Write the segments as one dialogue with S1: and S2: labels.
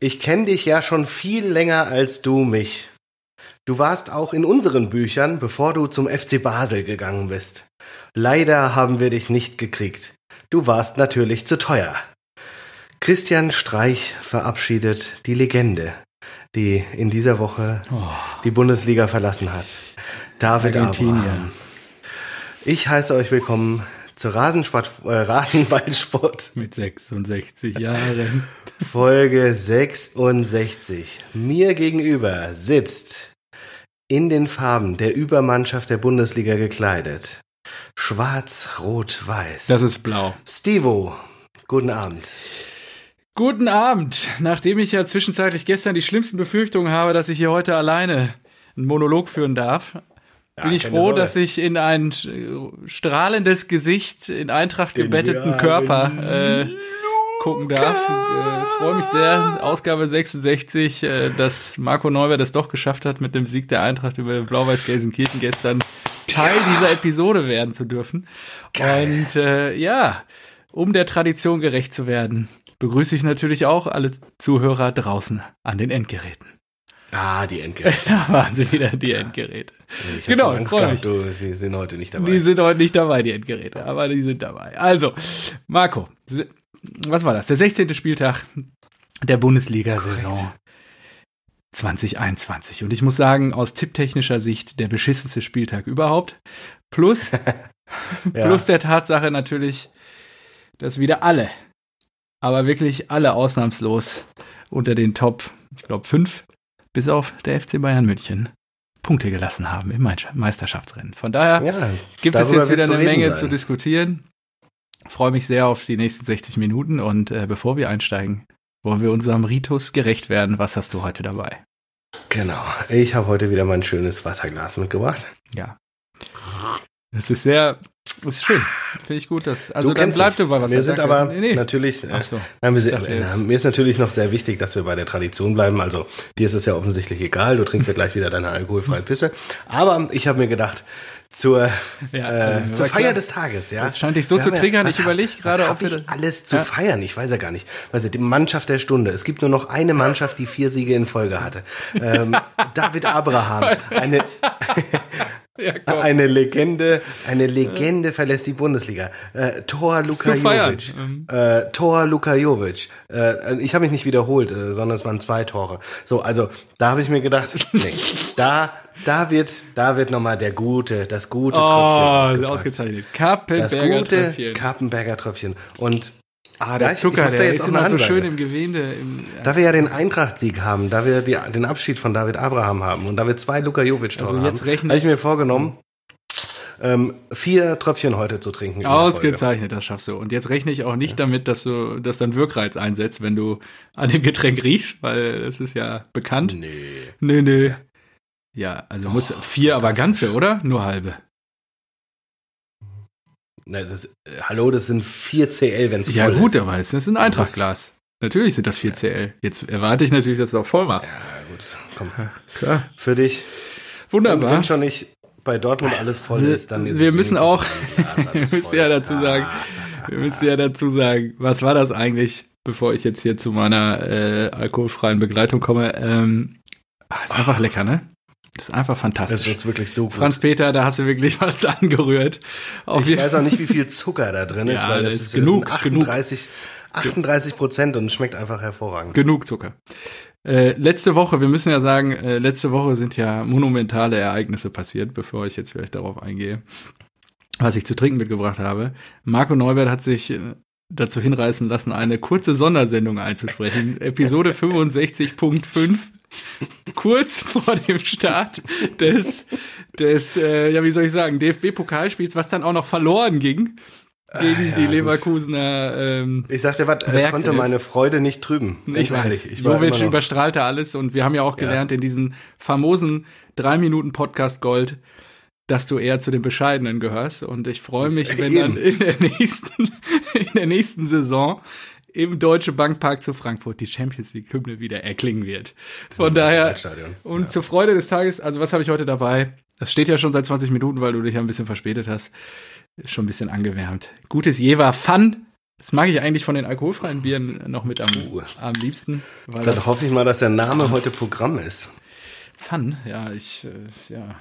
S1: ich kenne dich ja schon viel länger als du mich. Du warst auch in unseren Büchern, bevor du zum FC Basel gegangen bist. Leider haben wir dich nicht gekriegt. Du warst natürlich zu teuer. Christian Streich verabschiedet die Legende, die in dieser Woche oh. die Bundesliga verlassen hat. David Abraham. Ich heiße euch willkommen zur Rasensport, äh, Rasenballsport.
S2: Mit 66 Jahren.
S1: Folge 66. Mir gegenüber sitzt in den Farben der Übermannschaft der Bundesliga gekleidet. Schwarz, Rot, Weiß.
S2: Das ist blau.
S1: Stevo, guten Abend.
S2: Guten Abend. Nachdem ich ja zwischenzeitlich gestern die schlimmsten Befürchtungen habe, dass ich hier heute alleine einen Monolog führen darf, bin ich froh, Sorge. dass ich in ein strahlendes Gesicht, in Eintracht Den gebetteten Körper äh, gucken darf. Äh, freue mich sehr. Ausgabe 66, äh, dass Marco Neuber das doch geschafft hat, mit dem Sieg der Eintracht über Blau-Weiß Gelsenkirchen gestern Teil ja. dieser Episode werden zu dürfen. Geil. Und äh, ja, um der Tradition gerecht zu werden, begrüße ich natürlich auch alle Zuhörer draußen an den Endgeräten.
S1: Ah, die Endgeräte.
S2: Da waren sie wieder, die Endgeräte.
S1: Ich genau, Angst gehabt, du, die sind heute nicht dabei.
S2: Die sind heute nicht dabei, die Endgeräte, aber die sind dabei. Also, Marco, was war das? Der 16. Spieltag der Bundesliga-Saison 2021. Und ich muss sagen, aus tipptechnischer Sicht der beschissenste Spieltag überhaupt. Plus, ja. plus der Tatsache natürlich, dass wieder alle, aber wirklich alle ausnahmslos unter den Top, ich glaube, fünf bis auf der FC Bayern München Punkte gelassen haben im Meisterschaftsrennen. Von daher ja, gibt es jetzt wieder eine Menge sein. zu diskutieren. Freue mich sehr auf die nächsten 60 Minuten und äh, bevor wir einsteigen, wollen wir unserem Ritus gerecht werden. Was hast du heute dabei?
S1: Genau, ich habe heute wieder mein schönes Wasserglas mitgebracht.
S2: Ja. Es ist sehr das ist schön. Finde ich gut. Dass, also dann bleibt du bei was.
S1: Wir sind aber nee, nee. natürlich, äh, so, nein, wir äh, mir ist natürlich noch sehr wichtig, dass wir bei der Tradition bleiben. Also dir ist es ja offensichtlich egal. Du trinkst ja gleich wieder deine alkoholfreie Pisse. Aber ich habe mir gedacht, zur, ja, äh, zur Feier des Tages. Ja.
S2: Das scheint dich so zu triggern. Ja, ich überlege gerade,
S1: ob wir alles zu ja. feiern. Ich weiß ja gar nicht. Also die Mannschaft der Stunde. Es gibt nur noch eine Mannschaft, die vier Siege in Folge hatte. Ähm, David Abraham, eine ja, eine Legende, eine Legende verlässt die Bundesliga. Äh, Tor Luka Jovic. Mhm. Äh, Tor Luka Jovic. Äh, ich habe mich nicht wiederholt, äh, sondern es waren zwei Tore. So, also da habe ich mir gedacht, nee, da da wird, da wird nochmal der gute, das gute
S2: oh, Tröpfchen ausgezeichnet.
S1: Kappenberger das gute Tröpfchen. Kappenberger Tröpfchen. Und
S2: Ah, der Zucker, der ist immer so schön im Gewinde. Im,
S1: ja. Da wir ja den Eintracht-Sieg haben, da wir die, den Abschied von David Abraham haben und da wir zwei Luka Jovic also haben, habe ich mir vorgenommen, ähm, vier Tröpfchen heute zu trinken.
S2: Ausgezeichnet, das schaffst du. Und jetzt rechne ich auch nicht ja. damit, dass du das dann Wirkreiz einsetzt, wenn du an dem Getränk riechst, weil das ist ja bekannt.
S1: Nee.
S2: Nee, nee. Ja, also oh, muss vier, aber ganze, oder? Nur halbe.
S1: Na, das, äh, hallo, das sind 4 CL, wenn es
S2: ja, voll ist. Ja gut, aber es ist ein Eintrachtglas. Natürlich sind das 4 CL. Jetzt erwarte ich natürlich, dass du auch voll machst.
S1: Ja gut, komm. Klar. Für dich.
S2: Wunderbar. Und
S1: wenn schon nicht bei Dortmund alles voll ist, dann ist
S2: Wir müssen auch, wir müssen ja dazu sagen, wir müssen ja dazu sagen, was war das eigentlich, bevor ich jetzt hier zu meiner äh, alkoholfreien Begleitung komme? Ähm, ah, ist einfach lecker, ne? Das ist einfach fantastisch.
S1: Das ist wirklich so gut.
S2: Franz Peter, da hast du wirklich was angerührt.
S1: Auf ich weiß auch nicht, wie viel Zucker da drin ist, ja, weil das, ist, genug, das 38, genug. 38 Prozent und es schmeckt einfach hervorragend.
S2: Genug Zucker. Äh, letzte Woche, wir müssen ja sagen, äh, letzte Woche sind ja monumentale Ereignisse passiert, bevor ich jetzt vielleicht darauf eingehe, was ich zu trinken mitgebracht habe. Marco Neubert hat sich äh, dazu hinreißen lassen, eine kurze Sondersendung einzusprechen. Episode 65.5 kurz vor dem Start des, des äh, ja, wie soll ich sagen, DFB-Pokalspiels, was dann auch noch verloren ging gegen ah, ja, die Leverkusener. Ähm,
S1: ich sagte, was, es konnte meine Freude nicht trüben.
S2: Ich weiß. Ich Jovic überstrahlte alles und wir haben ja auch gelernt ja. in diesen famosen drei Minuten Podcast Gold, dass du eher zu den Bescheidenen gehörst. Und ich freue mich, wenn dann in der nächsten, in der nächsten Saison im Deutsche Bankpark zu Frankfurt die Champions League Hymne wieder erklingen wird. Von daher und ja. zur Freude des Tages, also was habe ich heute dabei? Das steht ja schon seit 20 Minuten, weil du dich ja ein bisschen verspätet hast. Ist schon ein bisschen angewärmt. Gutes Jever Fun Das mag ich eigentlich von den alkoholfreien Bieren noch mit am, uh. am liebsten.
S1: Weil Dann hoffe ich mal, dass der Name heute Programm ist.
S2: Fun, ja, ich, äh, ja.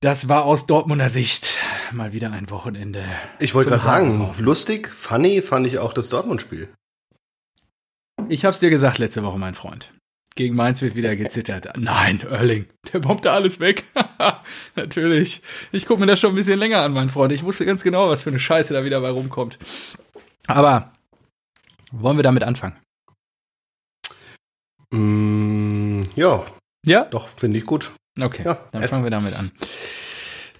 S2: Das war aus Dortmunder Sicht mal wieder ein Wochenende.
S1: Ich wollte gerade sagen, lustig, funny fand ich auch das Dortmund-Spiel.
S2: Ich hab's dir gesagt letzte Woche, mein Freund. Gegen Mainz wird wieder gezittert. Nein, Erling, der bombt da alles weg. Natürlich. Ich gucke mir das schon ein bisschen länger an, mein Freund. Ich wusste ganz genau, was für eine Scheiße da wieder bei rumkommt. Aber wollen wir damit anfangen?
S1: Mm, ja.
S2: Ja?
S1: Doch, finde ich gut.
S2: Okay, ja, dann fangen wir damit an.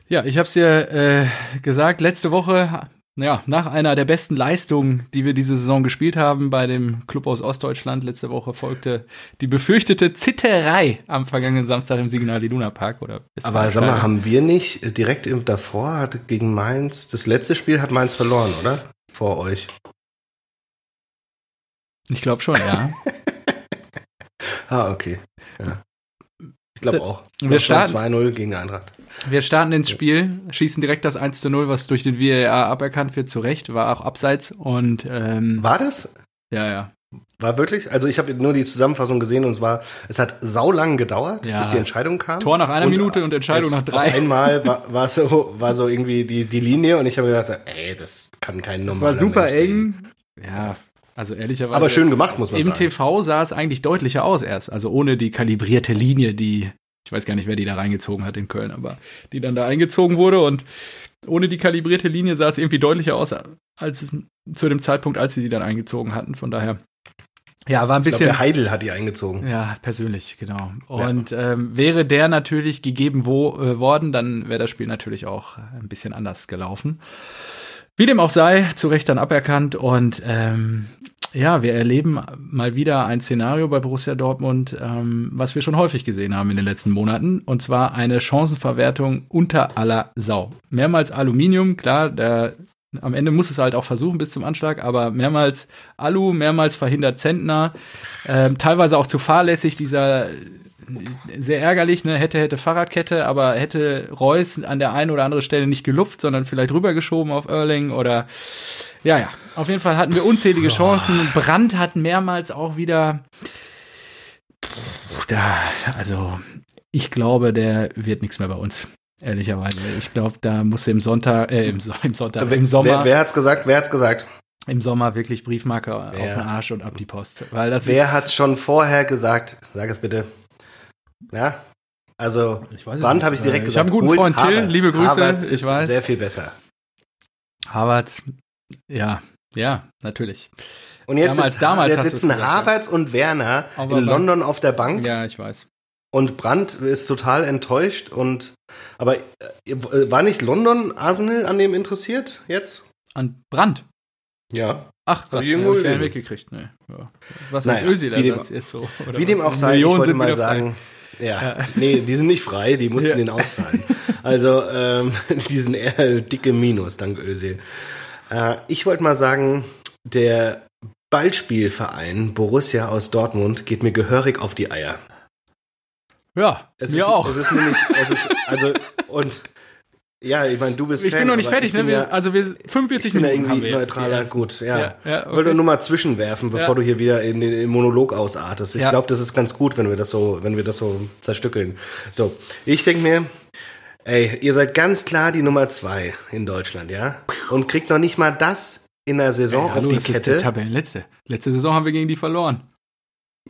S2: Ja, ich habe es dir äh, gesagt, letzte Woche, ja, nach einer der besten Leistungen, die wir diese Saison gespielt haben bei dem Club aus Ostdeutschland, letzte Woche folgte die befürchtete Zitterei am vergangenen Samstag im Signal Iduna Park. Oder
S1: Aber sag mal, haben wir nicht direkt im, davor hat gegen Mainz, das letzte Spiel hat Mainz verloren, oder? Vor euch.
S2: Ich glaube schon, ja.
S1: ah, okay. Ja. Ich glaube auch.
S2: Ich wir
S1: starten 2-0 gegen Eintracht.
S2: Wir starten ins Spiel, schießen direkt das 1 0, was durch den VAR aberkannt wird, zu Recht, war auch abseits und ähm,
S1: War das?
S2: Ja, ja.
S1: War wirklich? Also ich habe nur die Zusammenfassung gesehen und es war, es hat saulang gedauert, ja. bis die Entscheidung kam.
S2: Tor nach einer und Minute und Entscheidung nach drei.
S1: Auf einmal war, war, so, war so irgendwie die, die Linie und ich habe gedacht, ey, das kann kein normaler
S2: Es war super eng. Ja, also ehrlicherweise.
S1: Aber schön gemacht, muss man
S2: im
S1: sagen.
S2: Im TV sah es eigentlich deutlicher aus erst. Also ohne die kalibrierte Linie, die, ich weiß gar nicht, wer die da reingezogen hat in Köln, aber die dann da eingezogen wurde und ohne die kalibrierte Linie sah es irgendwie deutlicher aus als zu dem Zeitpunkt, als sie die dann eingezogen hatten. Von daher. Ja, war ein bisschen. Ich
S1: glaub, der Heidel hat die eingezogen.
S2: Ja, persönlich, genau. Und ja. ähm, wäre der natürlich gegeben wo, äh, worden, dann wäre das Spiel natürlich auch ein bisschen anders gelaufen. Wie dem auch sei, zu Recht dann aberkannt und ähm, ja, wir erleben mal wieder ein Szenario bei Borussia Dortmund, ähm, was wir schon häufig gesehen haben in den letzten Monaten, und zwar eine Chancenverwertung unter aller Sau. Mehrmals Aluminium, klar, der, am Ende muss es halt auch versuchen bis zum Anschlag, aber mehrmals Alu, mehrmals verhindert Zentner, ähm, teilweise auch zu fahrlässig dieser sehr ärgerlich, ne? Hätte, hätte Fahrradkette, aber hätte Reus an der einen oder anderen Stelle nicht gelupft, sondern vielleicht rübergeschoben auf Erling oder ja, ja. Auf jeden Fall hatten wir unzählige Chancen. Brandt hat mehrmals auch wieder. Da, also, ich glaube, der wird nichts mehr bei uns. Ehrlicherweise. Ich glaube, da muss im Sonntag, äh, im, im Sonntag, im Sommer.
S1: Wer, wer hat's gesagt? Wer hat's gesagt?
S2: Im Sommer wirklich Briefmarke wer? auf den Arsch und ab die Post. Weil das
S1: wer hat's schon vorher gesagt? Sag es bitte. Ja, also Band habe ich direkt
S2: ich
S1: gesagt.
S2: Ich habe einen guten Freund Till, liebe Grüße.
S1: Havertz ist weiß. sehr viel besser.
S2: Harvard, ja, ja, natürlich.
S1: Und jetzt, damals, sitzt, damals jetzt sitzen Havertz und Werner Aber in London auf der Bank.
S2: Ja, ich weiß.
S1: Und Brandt ist total enttäuscht und aber äh, war nicht London Arsenal an dem interessiert jetzt?
S2: An Brandt?
S1: Ja.
S2: Ach, das habe ich irgendwo weggekriegt. Nee. Ja. Was naja, als Özil jetzt so?
S1: Oder wie dem auch sei, ich wollte mal sagen, frei. Ja, ja. nee, die sind nicht frei, die mussten ja. den auszahlen. Also, ähm, die sind eher dicke Minus, dank Özil. Äh, ich wollte mal sagen, der Ballspielverein Borussia aus Dortmund geht mir gehörig auf die Eier.
S2: Ja,
S1: es
S2: mir
S1: ist,
S2: auch.
S1: Es ist nämlich, es ist, also, und ja, ich meine, du bist
S2: Ich
S1: Fan,
S2: bin noch nicht fertig, ne? Wir,
S1: ja,
S2: also wir 45 Minuten
S1: irgendwie
S2: haben wir
S1: neutraler, gut, ja.
S2: ja, ja
S1: okay. Wollte nur mal zwischenwerfen, bevor du hier wieder in den Monolog ausartest. Ich glaube, das ist ganz gut, wenn wir das so, wenn wir das so zerstückeln. So, ich denke mir, ey, ihr seid ganz klar die Nummer zwei in Deutschland, ja? Und kriegt noch nicht mal das in der Saison ey, hallo, auf die
S2: das
S1: Kette.
S2: Ist die Tabellenletzte. Letzte Saison haben wir gegen die verloren.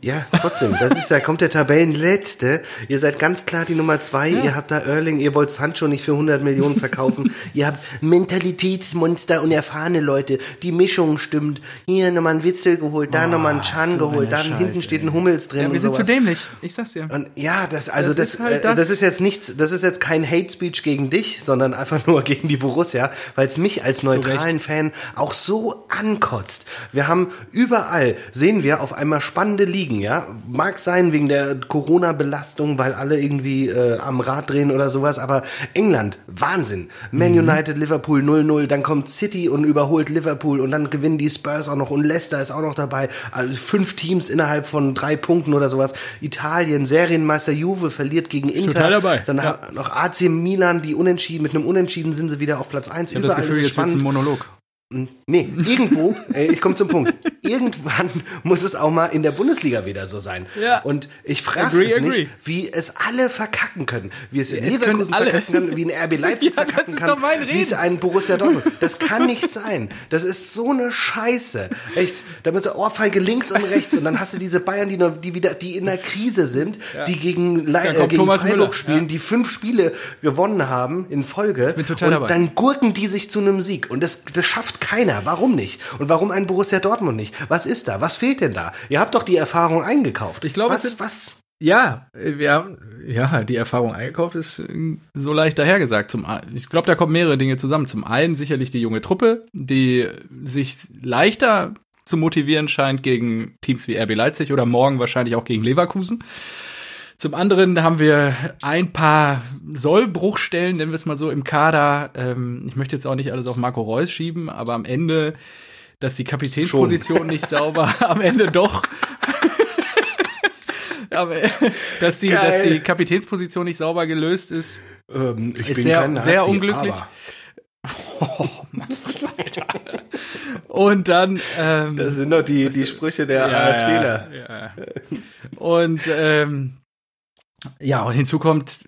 S1: Ja, trotzdem. Das ist da kommt der Tabellenletzte. Ihr seid ganz klar die Nummer zwei. Ja. Ihr habt da Erling. Ihr wollt Sancho nicht für 100 Millionen verkaufen. ihr habt Mentalitätsmonster und erfahrene Leute. Die Mischung stimmt. Hier nochmal ein Witzel geholt, da oh, nochmal ein Chan so geholt, dann hinten steht ein Hummels drin.
S2: Ja, wir sind zu dämlich. Ich sag's dir.
S1: Und ja, das also das das ist, halt das, das ist jetzt nichts. Das ist jetzt kein Hate Speech gegen dich, sondern einfach nur gegen die Borussia, weil es mich als neutralen Fan auch so ankotzt. Wir haben überall sehen wir auf einmal spannende Ligen liegen, ja. Mag sein wegen der Corona-Belastung, weil alle irgendwie äh, am Rad drehen oder sowas, aber England, Wahnsinn. Man mhm. United, Liverpool 0-0, dann kommt City und überholt Liverpool und dann gewinnen die Spurs auch noch und Leicester ist auch noch dabei. Also fünf Teams innerhalb von drei Punkten oder sowas. Italien, Serienmeister Juve verliert gegen Inter.
S2: Total dabei.
S1: Dann ja. noch AC Milan, die unentschieden, mit einem Unentschieden sind sie wieder auf Platz 1.
S2: Ich habe das Gefühl, jetzt spannend. ein Monolog.
S1: Nee, irgendwo, äh, ich komme zum Punkt. Irgendwann muss es auch mal in der Bundesliga wieder so sein.
S2: Ja.
S1: Und ich frage es nicht, wie es alle verkacken können. Wie es in
S2: Ja,
S1: Leverkusen verkacken kann, wie ein RB Leipzig
S2: Ja,
S1: verkacken kann, wie es ein Borussia Dortmund. Das kann nicht sein. Das ist so eine Scheiße. Echt. Da bist du Ohrfeige links und rechts und dann hast du diese Bayern, die, noch, die wieder, die in der Krise sind, die gegen, Le äh, gegen
S2: Thomas
S1: Freiburg
S2: Müller,
S1: spielen,
S2: ja.
S1: die fünf Spiele gewonnen haben in Folge.
S2: bin total
S1: und
S2: dabei.
S1: dann gurken die sich zu einem Sieg. Und das, das schafft keiner. Warum nicht? Und warum ein Borussia Dortmund nicht? Was ist da? Was fehlt denn da? Ihr habt doch die Erfahrung eingekauft.
S2: Ich glaube,
S1: was,
S2: sind-
S1: was?
S2: Ja, wir haben, ja, die Erfahrung eingekauft ist äh, so leicht dahergesagt. Zum, ich glaube, da kommen mehrere Dinge zusammen. Zum einen sicherlich die junge Truppe, die sich leichter zu motivieren scheint gegen Teams wie RB Leipzig oder morgen wahrscheinlich auch gegen Leverkusen. Zum anderen haben wir ein paar Sollbruchstellen, nennen wir es mal so, im Kader. Ähm, ich möchte jetzt auch nicht alles auf Marco Reus schieben, aber am Ende, dass die Kapitänsposition nicht sauber, am Ende doch. aber, dass, die, dass die Kapitänsposition nicht sauber gelöst ist.
S1: Ähm, ich
S2: Ist sehr- sehr unglücklich.
S1: aber
S2: Und dann. Ähm,
S1: Das sind doch die, die Sprüche der AfDler.
S2: Ja, ja. Und ähm, ja, und hinzu kommt,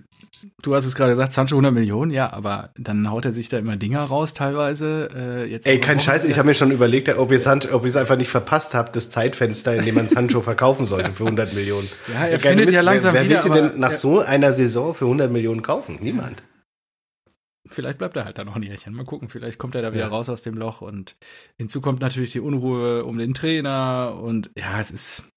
S2: du hast es gerade gesagt, Sancho 100 Millionen, ja, aber dann haut er sich da immer Dinger raus teilweise. Äh, jetzt
S1: Ey, kein Scheiß, ich habe mir schon überlegt, ob ihr es ihr einfach nicht verpasst habt, das Zeitfenster, in dem man Sancho verkaufen sollte für 100 Millionen.
S2: Ja, er
S1: Geil,
S2: findet
S1: Mist,
S2: ja langsam
S1: wer, wer
S2: wieder,
S1: wird ihn
S2: aber-
S1: denn nach
S2: ja.
S1: so einer Saison für 100 Millionen kaufen? Niemand.
S2: Vielleicht bleibt er halt da noch ein Jährchen. Mal gucken, vielleicht kommt er da wieder
S1: Ja.
S2: raus aus dem Loch. Und hinzu kommt natürlich die Unruhe um den Trainer. Und ja, es ist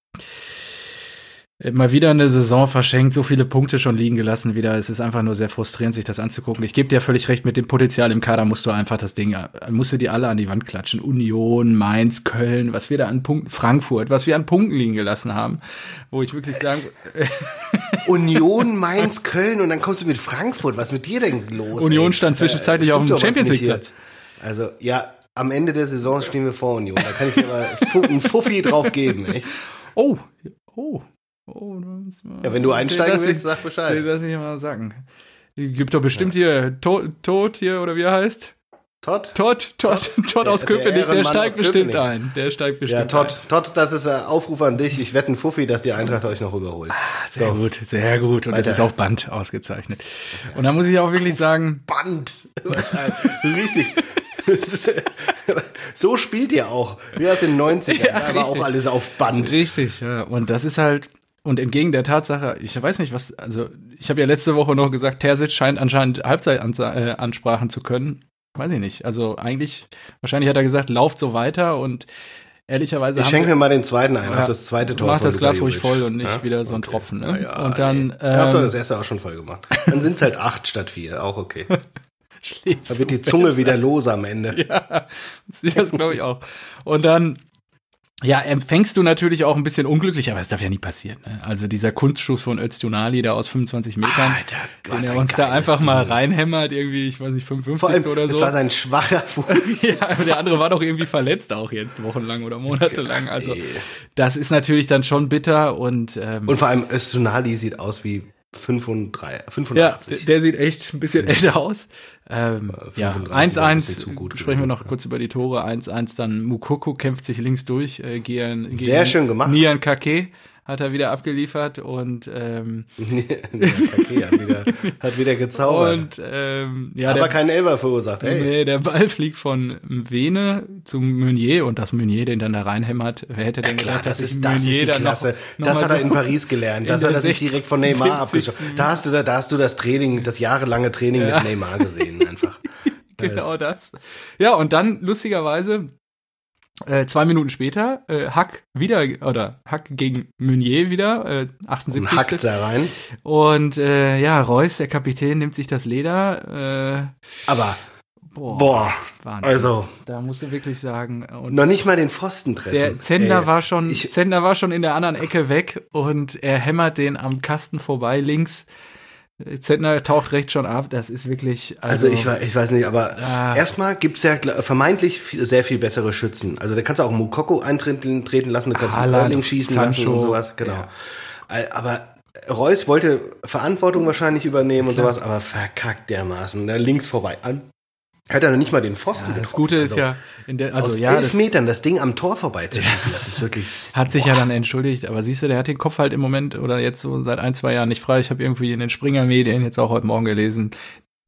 S2: mal wieder eine Saison verschenkt, so viele Punkte schon liegen gelassen wieder. Es ist einfach nur sehr frustrierend, sich das anzugucken. Ich gebe dir völlig recht, mit dem Potenzial im Kader musst du einfach das Ding, äh, musst du die alle an die Wand klatschen. Union, Mainz, Köln, was wir da an Punkten, Frankfurt, was wir an Punkten liegen gelassen haben, wo ich wirklich sagen,
S1: Union, Mainz, Köln und dann kommst du mit Frankfurt. Was ist mit dir denn los?
S2: Union
S1: ey?
S2: stand zwischenzeitlich
S1: Äh,
S2: auf dem Champions League. Platz.
S1: Also, ja, am Ende der Saison stehen wir vor Union. Da kann ich dir fu- einen Fuffi drauf geben, echt.
S2: Oh, oh, oh. da müssen wir-
S1: Ja, wenn du einsteigen
S2: ich-
S1: willst, sag Bescheid.
S2: Ich mal sagen. Gibt doch bestimmt hier Tod, Tod hier, oder wie er heißt?
S1: Todd?
S2: Todd, Todd, Todd
S1: Der-
S2: aus
S1: der
S2: Köpenick, der,
S1: Ehrenmann
S2: steigt bestimmt
S1: Köpenick.
S2: ein. Der steigt bestimmt
S1: Ja, Todd, Todd, das ist ein Aufruf an dich. Ich wette einen Fuffi, dass die Eintracht euch noch überholt.
S2: ein. Sehr gut, sehr gut. Und das
S1: Weiter.
S2: ist auf Band ausgezeichnet. Und da muss ich auch wirklich sagen,
S1: Band. Richtig. Das ist, so spielt ihr auch. Wie aus den 90ern.
S2: Ja,
S1: da war auch alles auf Band.
S2: Richtig, ja. Und das ist halt, und entgegen der Tatsache, ich weiß nicht, was, also ich habe ja letzte Woche noch gesagt, Terzic scheint anscheinend Halbzeitansprachen zu können. Weiß ich nicht. Also eigentlich, wahrscheinlich hat er gesagt, lauft so weiter und ehrlicherweise
S1: Ich schenke mir mal den zweiten ein.
S2: Ja.
S1: Hab das zweite Tor
S2: Mach das Glas ruhig voll und nicht
S1: Ja?
S2: wieder so ein
S1: Okay.
S2: Tropfen. Ne?
S1: Ja,
S2: und dann
S1: ey. Ihr habt doch
S2: ähm,
S1: das erste auch schon voll gemacht. Dann sind es halt acht statt vier. Auch okay. Da wird die Zunge
S2: besser.
S1: wieder los am Ende.
S2: Ja, das glaube ich auch. Und dann, ja, empfängst du natürlich auch ein bisschen unglücklich, aber es darf ja nie passieren. Ne? Also dieser Kunstschuss von Öztunali da aus 25 Metern,
S1: Alter,
S2: den er
S1: ein
S2: uns da einfach mal
S1: Ding.
S2: reinhämmert, irgendwie, ich weiß nicht, 55
S1: Vor allem,
S2: oder so.
S1: war sein schwacher Fuß.
S2: ja, aber der andere war doch irgendwie verletzt auch jetzt wochenlang oder monatelang. Also das ist natürlich dann schon bitter und, ähm,
S1: Und vor allem Östunali sieht aus wie 35,
S2: ja,
S1: 85.
S2: der sieht echt ein bisschen älter aus. Ähm, ja,
S1: 35 war ein bisschen zu
S2: 1-1,
S1: gut
S2: sprechen wir noch kurz über die Tore. 1-1, dann Mukoko kämpft sich links durch. Äh, gegen
S1: Sehr schön gemacht.
S2: Nian Kake hat er wieder abgeliefert und, ähm,
S1: hat wieder, hat wieder gezaubert.
S2: und ähm, ja,
S1: aber
S2: der,
S1: keinen Elber verursacht. Hey.
S2: nee, der Ball fliegt von Vene zum Meunier und dass Meunier den dann da reinhämmert. Wer hätte denn
S1: Klar,
S2: gedacht,
S1: das
S2: dass
S1: ist, das ist die
S2: dann noch-
S1: Klasse.
S2: noch
S1: das hat er in Paris gelernt. Das hat er sich
S2: 60.
S1: direkt von Neymar
S2: 70.
S1: abgeschaut. Da hast du, da, da hast du das Training, das jahrelange Training
S2: Ja.
S1: mit Neymar gesehen, einfach.
S2: Genau das. Ja, und dann lustigerweise äh, zwei Minuten später äh, Hack wieder oder Hack gegen Meunier wieder äh,
S1: Und
S2: 78.
S1: hackt da rein.
S2: Und äh, ja, Reus, der Kapitän, nimmt sich das Leder. Äh,
S1: Aber,
S2: boah,
S1: boah,
S2: Wahnsinn.
S1: also,
S2: da musst du wirklich sagen. Und
S1: noch nicht mal den Pfosten treffen.
S2: der Zender
S1: Ey,
S2: war schon,
S1: ich-
S2: Zender war schon in der anderen Ecke weg und er hämmert den am Kasten vorbei links. Zentner taucht rechts schon ab. Das ist wirklich.
S1: Also,
S2: Also,
S1: ich, ich weiß nicht, aber
S2: Ah.
S1: erstmal gibt's ja gl- vermeintlich viel, sehr viel bessere Schützen. Also da kannst du auch Mukoko eintreten treten lassen, du kannst Erling schießen lassen
S2: Sancho,
S1: und sowas, genau.
S2: ja.
S1: Aber Reus wollte Verantwortung wahrscheinlich übernehmen und sowas, aber verkackt dermaßen. Da links vorbei. An Hat er noch nicht mal den Pfosten
S2: ja, Das Gute ist also, ja,
S1: in der, also aus ja, elf das, Metern das Ding am Tor vorbeizuschießen, das ist wirklich.
S2: Hat sich boah. ja dann entschuldigt, aber siehst du, der hat den Kopf halt im Moment oder jetzt so seit ein, zwei Jahren nicht frei. Ich habe irgendwie in den Springer-Medien jetzt auch heute Morgen gelesen,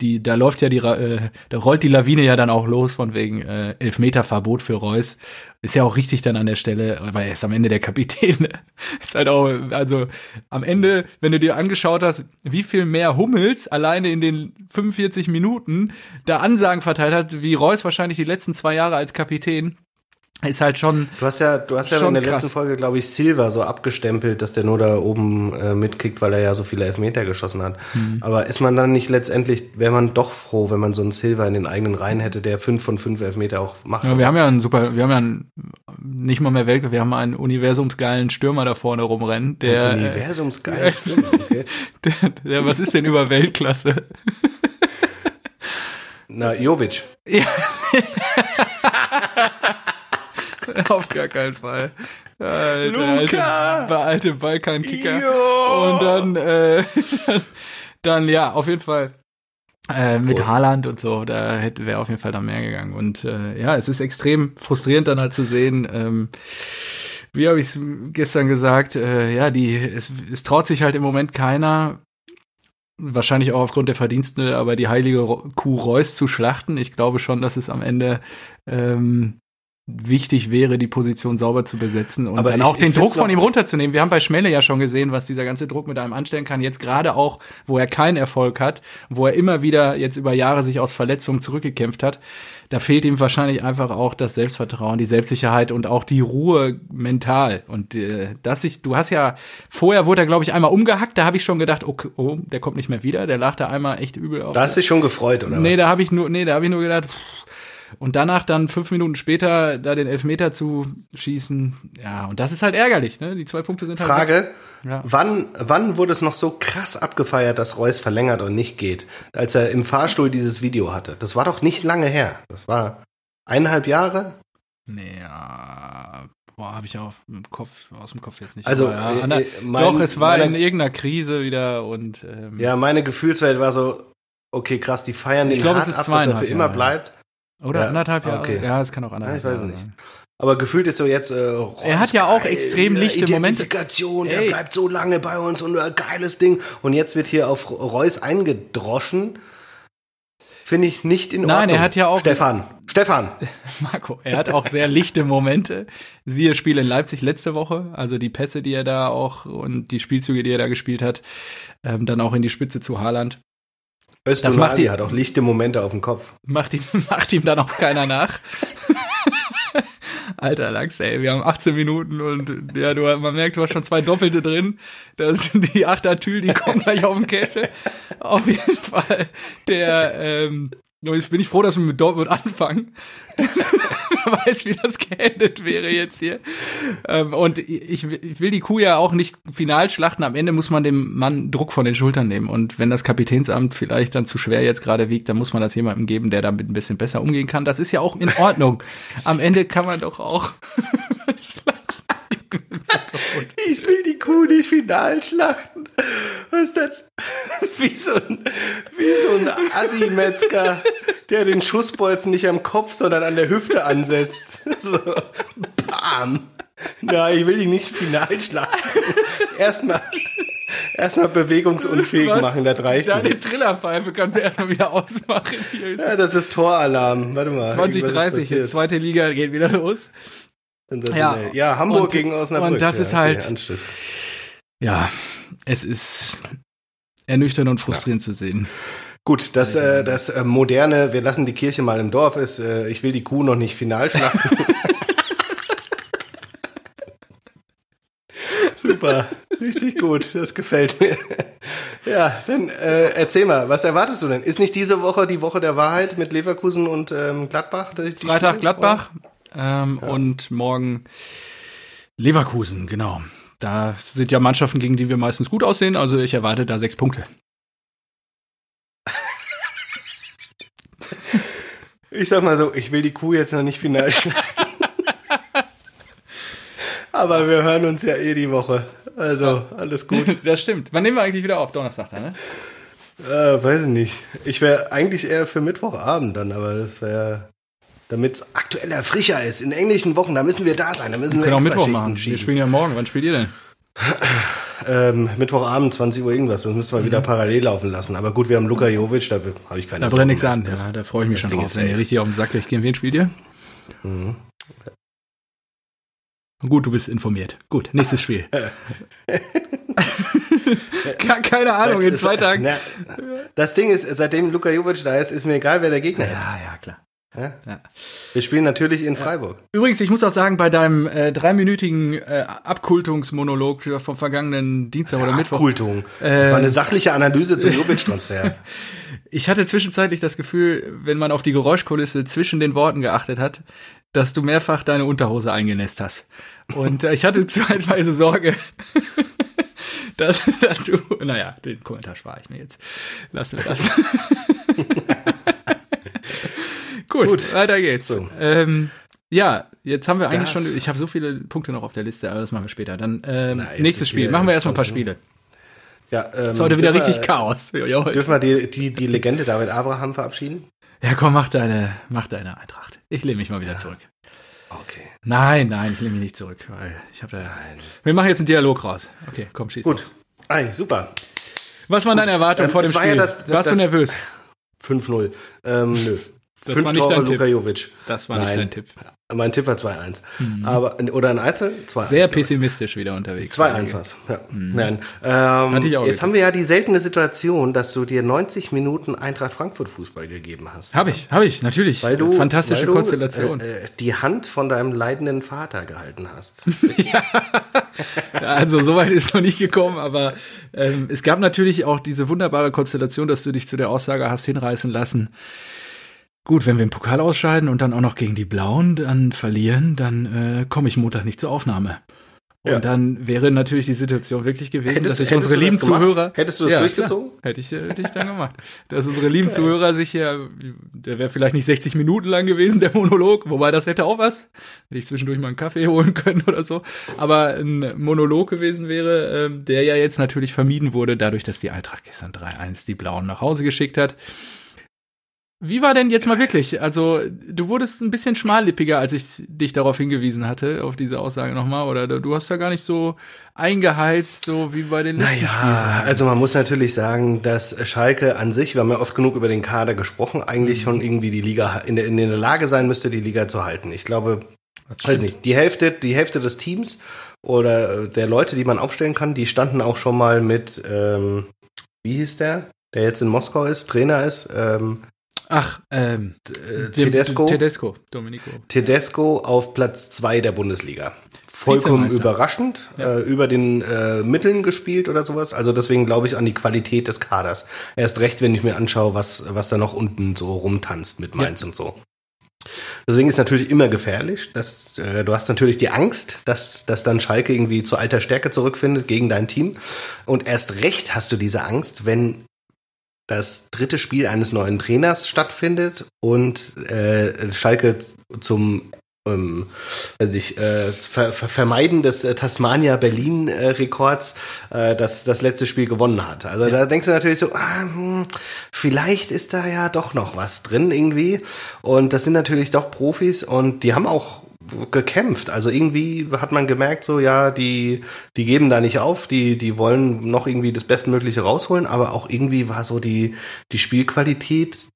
S2: die, da läuft ja die, äh, da rollt die Lawine ja dann auch los von wegen äh, Elfmeter-Verbot für Reus. Ist ja auch richtig dann an der Stelle, weil er ist am Ende der Kapitän. ist halt auch, also am Ende, wenn du dir angeschaut hast, wie viel mehr Hummels alleine in den 45 Minuten da Ansagen verteilt hat, wie Reus wahrscheinlich die letzten zwei Jahre als Kapitän, ist halt schon.
S1: Du hast ja, du hast ja in der krass. letzten Folge, glaube ich, Silva so abgestempelt, dass der nur da oben äh, mitkickt, weil er ja so viele Elfmeter geschossen hat. Mhm. Aber ist man dann nicht letztendlich, wäre man doch froh, wenn man so einen Silva in den eigenen Reihen hätte, der fünf von fünf Elfmeter auch macht?
S2: Ja, wir haben ja einen super, wir haben ja einen, nicht mal mehr Welt, wir haben einen universumsgeilen Stürmer da vorne rumrennen, der. Ein universumsgeilen Stürmer, okay. der, der, was ist denn über Weltklasse?
S1: Na, Jovic. Ja.
S2: Auf gar keinen Fall. Alter, Luca! Alte, alte Balkankicker. Und dann, äh, dann, dann, ja, auf jeden Fall. Äh, mit Haaland und so, da hätte wäre auf jeden Fall da mehr gegangen. Und äh, ja, es ist extrem frustrierend dann halt zu sehen, ähm, wie habe ich es gestern gesagt, äh, ja, die, es, es traut sich halt im Moment keiner, wahrscheinlich auch aufgrund der Verdienste, aber die heilige Kuh Reus zu schlachten. Ich glaube schon, dass es am Ende ähm, wichtig wäre, die Position sauber zu besetzen und aber dann ich, auch den Druck von ihm runterzunehmen. Wir haben bei Schmelle ja schon gesehen, was dieser ganze Druck mit einem anstellen kann. Jetzt gerade auch, wo er keinen Erfolg hat, wo er immer wieder jetzt über Jahre sich aus Verletzungen zurückgekämpft hat. Da fehlt ihm wahrscheinlich einfach auch das Selbstvertrauen, die Selbstsicherheit und auch die Ruhe mental. Und äh, dass ich, du hast ja, vorher wurde er, glaube ich, einmal umgehackt, da habe ich schon gedacht, okay, oh, der kommt nicht mehr wieder, der lag da einmal echt übel auf.
S1: Da hast du dich schon gefreut, oder?
S2: Nee, was? da habe ich nur, nee, da habe ich nur gedacht, pff, und danach dann fünf Minuten später da den Elfmeter zu schießen, ja, und das ist halt ärgerlich, ne? Die zwei Punkte sind
S1: halt. Frage: ja. wann, wann wurde es noch so krass abgefeiert, dass Reus verlängert und nicht geht, als er im Fahrstuhl dieses Video hatte? Das war doch nicht lange her. Das war eineinhalb Jahre?
S2: Nee, ja. Boah, habe ich auch im Kopf, aus dem Kopf jetzt nicht.
S1: Also, ja,
S2: äh, mein, doch, es war meine, in irgendeiner Krise wieder und.
S1: Ähm, ja, meine Gefühlswelt war so, okay, krass, die feiern den glaub, hart ab, dass er für immer bleibt.
S2: Oder ja, anderthalb Jahre? Okay. Ja, es kann auch anderthalb
S1: ja, ich weiß Jahre nicht. Sein. Aber gefühlt ist so jetzt. Äh,
S2: Ross, er hat ja auch extrem lichte Momente.
S1: Identifikation, der bleibt so lange bei uns und ein geiles Ding. Und jetzt wird hier auf Reus eingedroschen. Finde ich nicht in Ordnung.
S2: Nein, er hat ja auch.
S1: Stefan, Stefan.
S2: Marco, er hat auch sehr lichte Momente. Siehe Spiel in Leipzig letzte Woche. Also die Pässe, die er da auch und die Spielzüge, die er da gespielt hat. Ähm, dann auch in die Spitze zu Haaland.
S1: Öztun das macht hat auch lichte Momente auf dem Kopf.
S2: Macht ihm, macht ihm dann auch keiner nach. Alter Lachs, ey, wir haben 18 Minuten und ja, du, man merkt, du hast schon zwei Doppelte drin. Da sind die Achtertül, die kommen gleich auf den Kessel. Auf jeden Fall. Der, ähm, Jetzt bin ich froh, dass wir mit Dortmund anfangen. Wer weiß, wie das geendet wäre jetzt hier. Ähm, und ich, will die Kuh ja auch nicht final schlachten. Am Ende muss man dem Mann Druck von den Schultern nehmen. Und wenn das Kapitänsamt vielleicht dann zu schwer jetzt gerade wiegt, dann muss man das jemandem geben, der damit ein bisschen besser umgehen kann. Das ist ja auch in Ordnung. Am Ende kann man doch auch
S1: ich will die Kuh nicht final schlachten. Was ist das? Wie so ein, so ein Assi-Metzger, der den Schussbolzen nicht am Kopf, sondern an der Hüfte ansetzt. So, bam. Nein, ich will die nicht final schlachten. Erstmal. Erstmal bewegungsunfähig Was? machen, das reicht.
S2: Deine Trillerpfeife kannst du erstmal wieder ausmachen.
S1: ja, das ist Toralarm. Warte mal.
S2: 2030, jetzt zweite Liga geht wieder los.
S1: Ja, ja Hamburg und, gegen Osnabrück.
S2: Und das ja, ist halt, okay, ja, es ist ernüchternd und frustrierend ja. zu sehen.
S1: Gut, das, äh, das äh, moderne, wir lassen die Kirche mal im Dorf ist, äh, ich will die Kuh noch nicht final schlachten. Super, richtig gut, das gefällt mir. Ja, dann äh, erzähl mal, was erwartest du denn? Ist nicht diese Woche die Woche der Wahrheit mit Leverkusen und ähm, Gladbach?
S2: Freitag Spiele? Gladbach, ähm, ja. Und morgen Leverkusen, genau. Da sind ja Mannschaften, gegen die wir meistens gut aussehen. Also ich erwarte da sechs Punkte.
S1: Ich sag mal so, ich will die Kuh jetzt noch nicht final Aber wir hören uns ja eh die Woche. Also, alles gut.
S2: Das stimmt. Wann nehmen wir eigentlich wieder auf? Donnerstag, ne?
S1: Äh, weiß ich nicht. Ich wäre eigentlich eher für Mittwochabend dann, aber das wäre damit es aktueller, frischer ist. In englischen Wochen, da müssen wir da sein, da müssen wir, wir
S2: auch Mittwoch machen. Schieben. Wir spielen ja morgen. Wann spielt ihr denn?
S1: Ähm, Mittwochabend, 20 Uhr irgendwas. Das müssen wir mhm. wieder parallel laufen lassen. Aber gut, wir haben Luka Jovic, da habe ich keine
S2: Da brennt nichts an. Ja, da freue ich mich schon drauf, wenn ihr richtig auf den Sack kriegt. Gegen wen spielt ihr? Mhm. Gut, du bist informiert. Gut, nächstes Spiel. Keine Ahnung, in zwei Tagen.
S1: Das Ding ist, seitdem Luka Jovic da ist, ist mir egal, wer der Gegner ist.
S2: Ja, ja, klar. Ja?
S1: Ja. Wir spielen natürlich in Freiburg.
S2: Übrigens, ich muss auch sagen, bei deinem äh, dreiminütigen äh, Abkultungsmonolog vom vergangenen Dienstag oder Mittwoch.
S1: Abkultung. Äh, das war eine sachliche Analyse zum Jovic-Transfer.
S2: ich hatte zwischenzeitlich das Gefühl, wenn man auf die Geräuschkulisse zwischen den Worten geachtet hat, dass du mehrfach deine Unterhose eingenässt hast. Und äh, ich hatte zeitweise Sorge, dass, dass du. Naja, den Kommentar spare ich mir jetzt. Lassen wir das. Gut, Gut, weiter geht's. So. Ähm, ja, jetzt haben wir eigentlich das. schon. Ich habe so viele Punkte noch auf der Liste, aber das machen wir später. Dann ähm, Na, nächstes Spiel. Machen wir erstmal ein paar Spiele.
S1: Ja, ähm,
S2: ist heute wieder richtig Chaos.
S1: Dürfen wir die, die, die Legende David Abraham verabschieden?
S2: Ja, komm, mach deine, mach deine Eintracht. Ich lehne mich mal wieder zurück.
S1: Okay.
S2: Nein, nein, ich lehne mich nicht zurück, weil ich habe da. Nein. Wir machen jetzt einen Dialog raus. Okay, komm, schieß
S1: Gut. Los. Ei, super.
S2: Was waren deine Erwartungen ähm, vor dem Spiel? Ja das, das, Warst du nervös?
S1: 5-0. Ähm, nö.
S2: Das Fünf war nicht Tore dein
S1: Luka Tipp. Jovic.
S2: Das war Nein. nicht dein Tipp.
S1: Mein Tipp war 2-1. Mhm. Aber, oder ein Einzel? 2-1.
S2: Sehr pessimistisch wieder unterwegs.
S1: 2-1 war's. Ja. Mhm. Nein. Ähm, jetzt gedacht. haben wir ja die seltene Situation, dass du dir 90 Minuten Eintracht Frankfurt Fußball gegeben hast.
S2: Habe ich, habe ich, natürlich.
S1: Weil du,
S2: Fantastische weil du, Konstellation.
S1: Äh, die Hand von deinem leidenden Vater gehalten hast.
S2: ja. Also soweit ist noch nicht gekommen, aber ähm, es gab natürlich auch diese wunderbare Konstellation, dass du dich zu der Aussage hast hinreißen lassen Gut, wenn wir im Pokal ausscheiden und dann auch noch gegen die Blauen dann verlieren, dann äh, komme ich Montag nicht zur Aufnahme. Und ja. dann wäre natürlich die Situation wirklich gewesen, hättest, dass ich unsere lieben Zuhörer.
S1: Hättest du das ja, durchgezogen?
S2: Klar, hätte ich, äh, hätte ich dann gemacht. Dass unsere lieben Zuhörer sich hier, der wäre vielleicht nicht 60 Minuten lang gewesen, der Monolog, wobei das hätte auch was. Hätte ich zwischendurch mal einen Kaffee holen können oder so. Aber ein Monolog gewesen wäre, äh, der ja jetzt natürlich vermieden wurde, dadurch, dass die Eintracht gestern 3-1 die Blauen nach Hause geschickt hat. Wie war denn jetzt mal wirklich? Also, du wurdest ein bisschen schmallippiger, als ich dich darauf hingewiesen hatte, auf diese Aussage nochmal, oder du hast ja gar nicht so eingeheizt, so wie bei den letzten naja, Spielen.
S1: also man muss natürlich sagen, dass Schalke an sich, wir haben ja oft genug über den Kader gesprochen, eigentlich schon irgendwie die Liga in der, in der Lage sein müsste, die Liga zu halten. Ich glaube, weiß nicht, die Hälfte, die Hälfte des Teams oder der Leute, die man aufstellen kann, die standen auch schon mal mit, ähm, wie hieß der, der jetzt in Moskau ist, Trainer ist, ähm,
S2: Ach, ähm,
S1: äh, Tedesco.
S2: Tedesco, Domenico.
S1: Tedesco auf Platz zwei der Bundesliga. Vollkommen überraschend, ja. äh, über den äh, Mitteln gespielt oder sowas. Also deswegen glaube ich an die Qualität des Kaders. Erst recht, wenn ich mir anschaue, was, was da noch unten so rumtanzt mit Mainz ja. und so. Deswegen ist natürlich immer gefährlich. Dass, äh, du hast natürlich die Angst, dass, dass dann Schalke irgendwie zu alter Stärke zurückfindet gegen dein Team. Und erst recht hast du diese Angst, wenn das dritte Spiel eines neuen Trainers stattfindet und äh, Schalke zum ähm, also ich, äh, Ver Ver Vermeiden des äh, Tasmania-Berlin-Rekords äh, das, das letzte Spiel gewonnen hat. Also ja. da denkst du natürlich so, ah, hm, vielleicht ist da ja doch noch was drin irgendwie. Und das sind natürlich doch Profis und die haben auch gekämpft. Also irgendwie hat man gemerkt, so ja, die, die geben da nicht auf, die, die wollen noch irgendwie das Bestmögliche rausholen, aber auch irgendwie war so die, die Spielqualität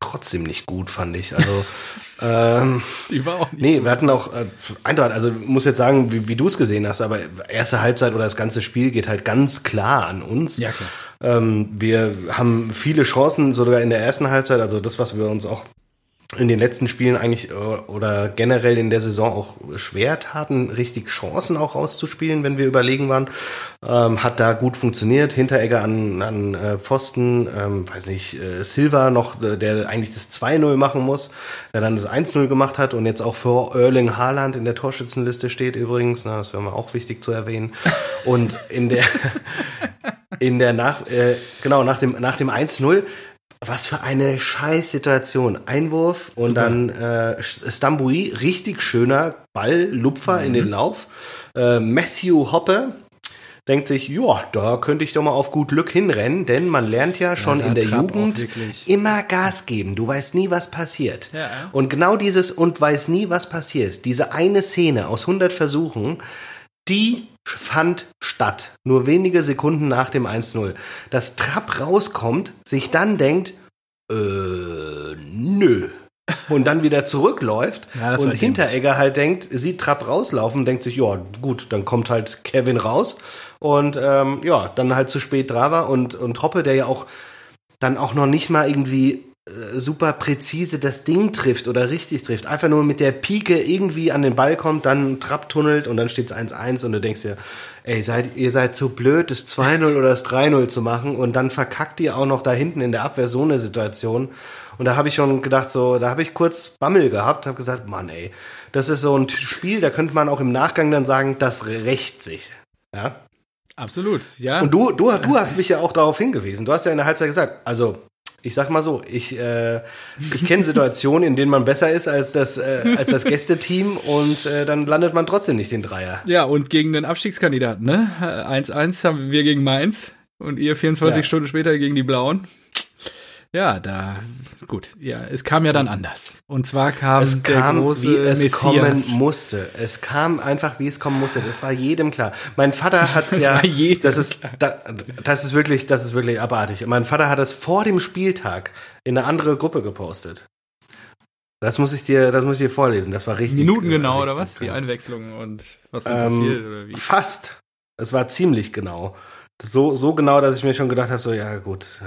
S1: trotzdem nicht gut, fand ich. Also ähm,
S2: die war auch nicht
S1: Nee, gut. wir hatten auch äh, Eintracht, also muss jetzt sagen, wie, wie du es gesehen hast, aber erste Halbzeit oder das ganze Spiel geht halt ganz klar an uns.
S2: Ja, klar.
S1: Ähm, wir haben viele Chancen, sogar in der ersten Halbzeit, also das, was wir uns auch in den letzten Spielen eigentlich äh, oder generell in der Saison auch schwer taten, richtig Chancen auch rauszuspielen, wenn wir überlegen waren. Ähm, hat da gut funktioniert. Hinteregger an, an äh, Pfosten, ähm, weiß nicht, äh, Silva noch, äh, der eigentlich das 2-0 machen muss, der dann das 1-0 gemacht hat und jetzt auch vor Erling Haaland in der Torschützenliste steht übrigens. Na, das wäre mal auch wichtig zu erwähnen. Und in der in der nach äh, genau nach dem nach dem 1-0 was für eine Scheißsituation. Einwurf und Super. dann äh, Stambui, richtig schöner Ball, Lupfer mhm. in den Lauf. Äh, Matthew Hoppe, denkt sich, ja, da könnte ich doch mal auf gut Glück hinrennen, denn man lernt ja schon in der Trapp Jugend immer Gas geben. Du weißt nie, was passiert. Ja. Und genau dieses und weiß nie, was passiert, diese eine Szene aus 100 Versuchen, die fand statt. Nur wenige Sekunden nach dem 1-0. Dass Trapp rauskommt, sich dann denkt, äh, nö und dann wieder zurückläuft ja, und Hinteregger halt denkt, sieht Trapp rauslaufen, denkt sich, ja gut, dann kommt halt Kevin raus und ähm, ja, dann halt zu spät dran war und, und Hoppe, der ja auch dann auch noch nicht mal irgendwie super präzise das Ding trifft oder richtig trifft, einfach nur mit der Pike irgendwie an den Ball kommt, dann Trapp tunnelt und dann steht es 1-1 und du denkst dir, ey, seid, ihr seid zu blöd, das 2-0 oder das 3-0 zu machen und dann verkackt ihr auch noch da hinten in der Abwehr so eine Situation und da habe ich schon gedacht, so, da habe ich kurz Bammel gehabt, habe gesagt, Mann, ey, das ist so ein Spiel, da könnte man auch im Nachgang dann sagen, das rächt sich. Ja.
S2: Absolut, ja.
S1: Und du, du, du hast mich ja auch darauf hingewiesen. Du hast ja in der Halbzeit gesagt, also ich sag mal so, ich, äh, ich kenne Situationen, in denen man besser ist als das, äh, als das Gästeteam und äh, dann landet man trotzdem nicht den Dreier.
S2: Ja, und gegen den Abstiegskandidaten, ne? 1-1 haben wir gegen Mainz und ihr 24 ja. Stunden später gegen die Blauen. Ja, da gut. Ja, es kam ja dann anders. Und zwar kam
S1: es der kam, große wie es Messias. kommen musste. Es kam einfach, wie es kommen musste. Das war jedem klar. Mein Vater hat's ja. das ist, da, das ist wirklich, das ist wirklich abartig. Mein Vater hat es vor dem Spieltag in eine andere Gruppe gepostet. Das muss ich dir, das muss ich dir vorlesen. Das war richtig.
S2: Minuten genau oder was? Die Einwechslung und was dann ähm, passiert oder wie?
S1: Fast. Es war ziemlich genau. So, so genau, dass ich mir schon gedacht habe, so ja gut.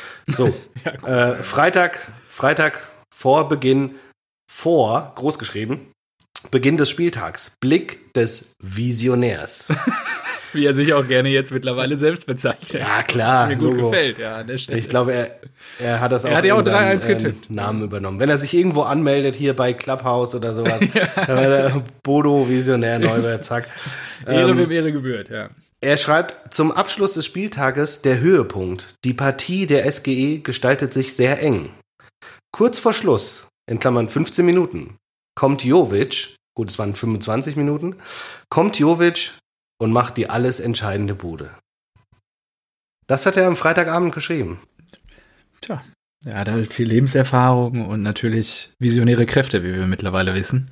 S1: So, ja, äh, Freitag, Freitag vor Beginn, vor, großgeschrieben, Beginn des Spieltags. Blick des Visionärs.
S2: Wie er sich auch gerne jetzt mittlerweile selbst bezeichnet.
S1: Ja, klar.
S2: Was mir gut Logo. gefällt, ja, an
S1: der Stelle. Ich glaube, er, er hat das
S2: er auch, hat ja auch 3-1 getippt.
S1: Ähm, Namen übernommen. Wenn er sich irgendwo anmeldet, hier bei Clubhouse oder sowas, ja. Bodo Visionär Neubert, zack.
S2: Ehre, ähm, wem Ehre gebührt, ja.
S1: Er schreibt, zum Abschluss des Spieltages der Höhepunkt. Die Partie der SGE gestaltet sich sehr eng. Kurz vor Schluss, in Klammern 15 Minuten, kommt Jovic, gut, es waren 25 Minuten, kommt Jovic und macht die alles entscheidende Bude. Das hat er am Freitagabend geschrieben.
S2: Tja, er hat halt viel Lebenserfahrung und natürlich visionäre Kräfte, wie wir mittlerweile wissen.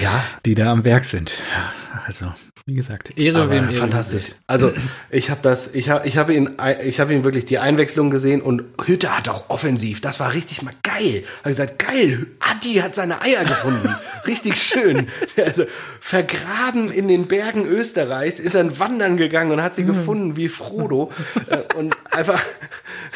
S1: Ja.
S2: Die da am Werk sind. Ja, also wie gesagt,
S1: Ehre Aber wem Ehre. Fantastisch. Also ich habe das, ich habe, ich habe ihn, ich habe ihn wirklich die Einwechslung gesehen und Hütte hat auch offensiv. Das war richtig mal geil. Habe gesagt, geil. Adi hat seine Eier gefunden. richtig schön. Also, vergraben in den Bergen Österreichs ist er wandern gegangen und hat sie gefunden wie Frodo äh, und einfach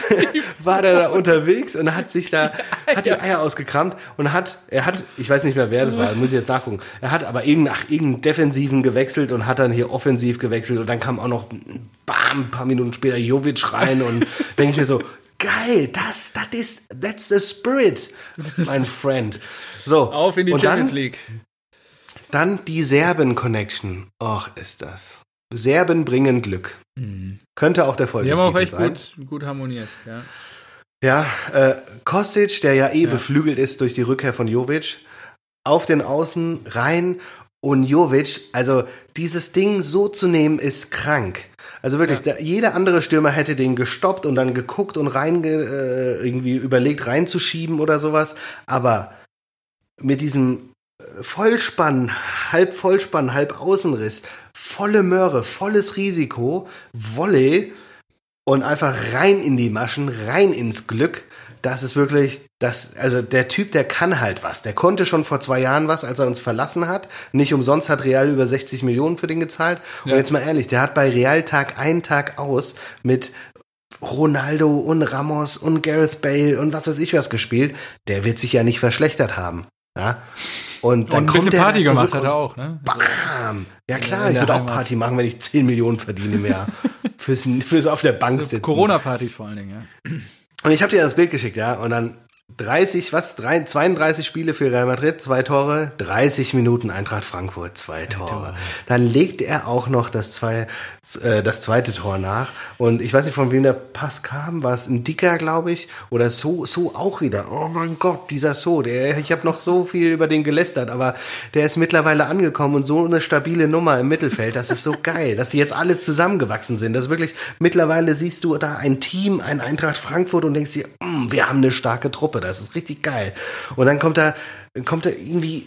S1: war der da unterwegs und hat sich da, hat die Eier ausgekramt und hat, er hat, ich weiß nicht mehr wer das war, muss ich jetzt nachgucken. Er hat aber irgendeinen, ach, irgendeinen Defensiven gewechselt und und hat dann hier offensiv gewechselt und dann kam auch noch, bam, ein paar Minuten später Jovic rein und denke ich mir so, geil, das, das ist, that's the spirit, mein Friend. So.
S2: Auf in die Champions dann, League.
S1: Dann die Serben-Connection. Och, ist das. Serben bringen Glück. Mhm. Könnte auch der Folge
S2: sein. Die haben auch echt gut, gut harmoniert, ja.
S1: Ja, äh, Kostic, der ja eh ja. beflügelt ist durch die Rückkehr von Jovic, auf den Außen rein und Jovic, also dieses Ding so zu nehmen, ist krank. Also wirklich, ja. da, jeder andere Stürmer hätte den gestoppt und dann geguckt und rein äh, irgendwie überlegt reinzuschieben oder sowas. Aber mit diesem äh, Vollspann, halb Vollspann, halb Außenriss, volle Möhre, volles Risiko, Wolle und einfach rein in die Maschen, rein ins Glück das ist wirklich, das, also der Typ, der kann halt was. Der konnte schon vor zwei Jahren was, als er uns verlassen hat. Nicht umsonst hat Real über 60 Millionen für den gezahlt. Und jetzt mal ehrlich, der hat bei Real Tag ein Tag aus mit Ronaldo und Ramos und Gareth Bale und was weiß ich was gespielt. Der wird sich ja nicht verschlechtert haben. Ja. Und dann und ein bisschen
S2: Party gemacht hat er auch, ne?
S1: Bam! Ja klar, ich würde auch Party machen, wenn ich 10 Millionen verdiene im Jahr. fürs, fürs auf der Bank sitzen.
S2: Corona-Partys vor allen Dingen, ja.
S1: Und ich habe dir das Bild geschickt, ja, und dann 30, was? 32 Spiele für Real Madrid, zwei Tore, 30 Minuten Eintracht Frankfurt, zwei Tore. Dann legt er auch noch das, zwei, äh, das zweite Tor nach. Und ich weiß nicht, von wem der Pass kam. War es ein Dicker, glaube ich? Oder So, So auch wieder. Oh mein Gott, dieser So. Der, ich habe noch so viel über den gelästert, aber der ist mittlerweile angekommen und so eine stabile Nummer im Mittelfeld. Das ist so geil, dass die jetzt alle zusammengewachsen sind. Das ist wirklich, mittlerweile siehst du da ein Team, ein Eintracht Frankfurt und denkst dir, mm, wir haben eine starke Truppe. Das ist richtig geil. Und dann kommt er, kommt er irgendwie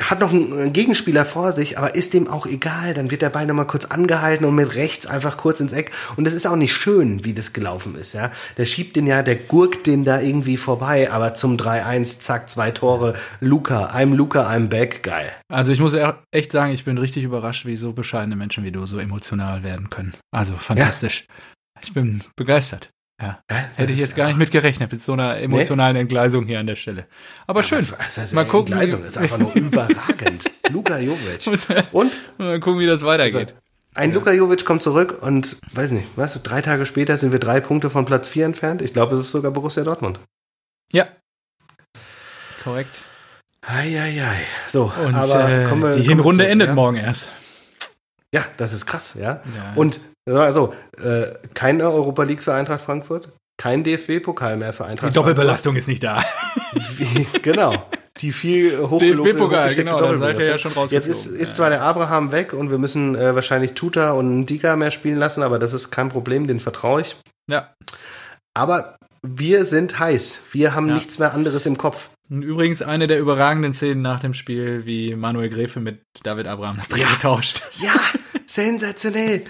S1: hat noch einen Gegenspieler vor sich, aber ist dem auch egal. Dann wird der Ball nochmal kurz angehalten und mit rechts einfach kurz ins Eck. Und das ist auch nicht schön, wie das gelaufen ist, ja. Der schiebt den ja, der gurkt den da irgendwie vorbei, aber zum 3-1, zack, zwei Tore. Luca, I'm Luca, I'm back, geil.
S2: Also ich muss echt sagen, ich bin richtig überrascht, wie so bescheidene Menschen wie du so emotional werden können. Also fantastisch. Ja. Ich bin begeistert. Ja, ja hätte ich jetzt gar nicht mit gerechnet, mit so einer emotionalen nee? Entgleisung hier an der Stelle. Aber schön.
S1: Das heißt, mal gucken. Entgleisung ist einfach nur überragend. Luka Jovic.
S2: Und? Mal gucken, wie das weitergeht. Also,
S1: ein ja. Luka Jovic kommt zurück und, weiß nicht, du, drei Tage später sind wir drei Punkte von Platz vier entfernt. Ich glaube, es ist sogar Borussia Dortmund.
S2: Ja. Korrekt.
S1: Eieiei. So,
S2: und, aber äh, wir, die Hinrunde zu, endet ja? morgen erst.
S1: Ja, das ist krass, ja. ja. Und also, äh, keine Europa League für Eintracht Frankfurt, kein DFB-Pokal mehr für Eintracht
S2: Die Doppelbelastung Frankfurt. ist nicht da.
S1: Wie, genau. Die viel
S2: DFB-Pokal, genau, da seid ihr ja schon
S1: Jetzt ist, ist zwar der Abraham weg und wir müssen äh, wahrscheinlich Tuta und Diga mehr spielen lassen, aber das ist kein Problem, den vertraue ich.
S2: Ja.
S1: Aber wir sind heiß. Wir haben ja. nichts mehr anderes im Kopf.
S2: Übrigens eine der überragenden Szenen nach dem Spiel, wie Manuel Gräfe mit David Abraham das Training
S1: ja.
S2: tauscht.
S1: Ja, sensationell.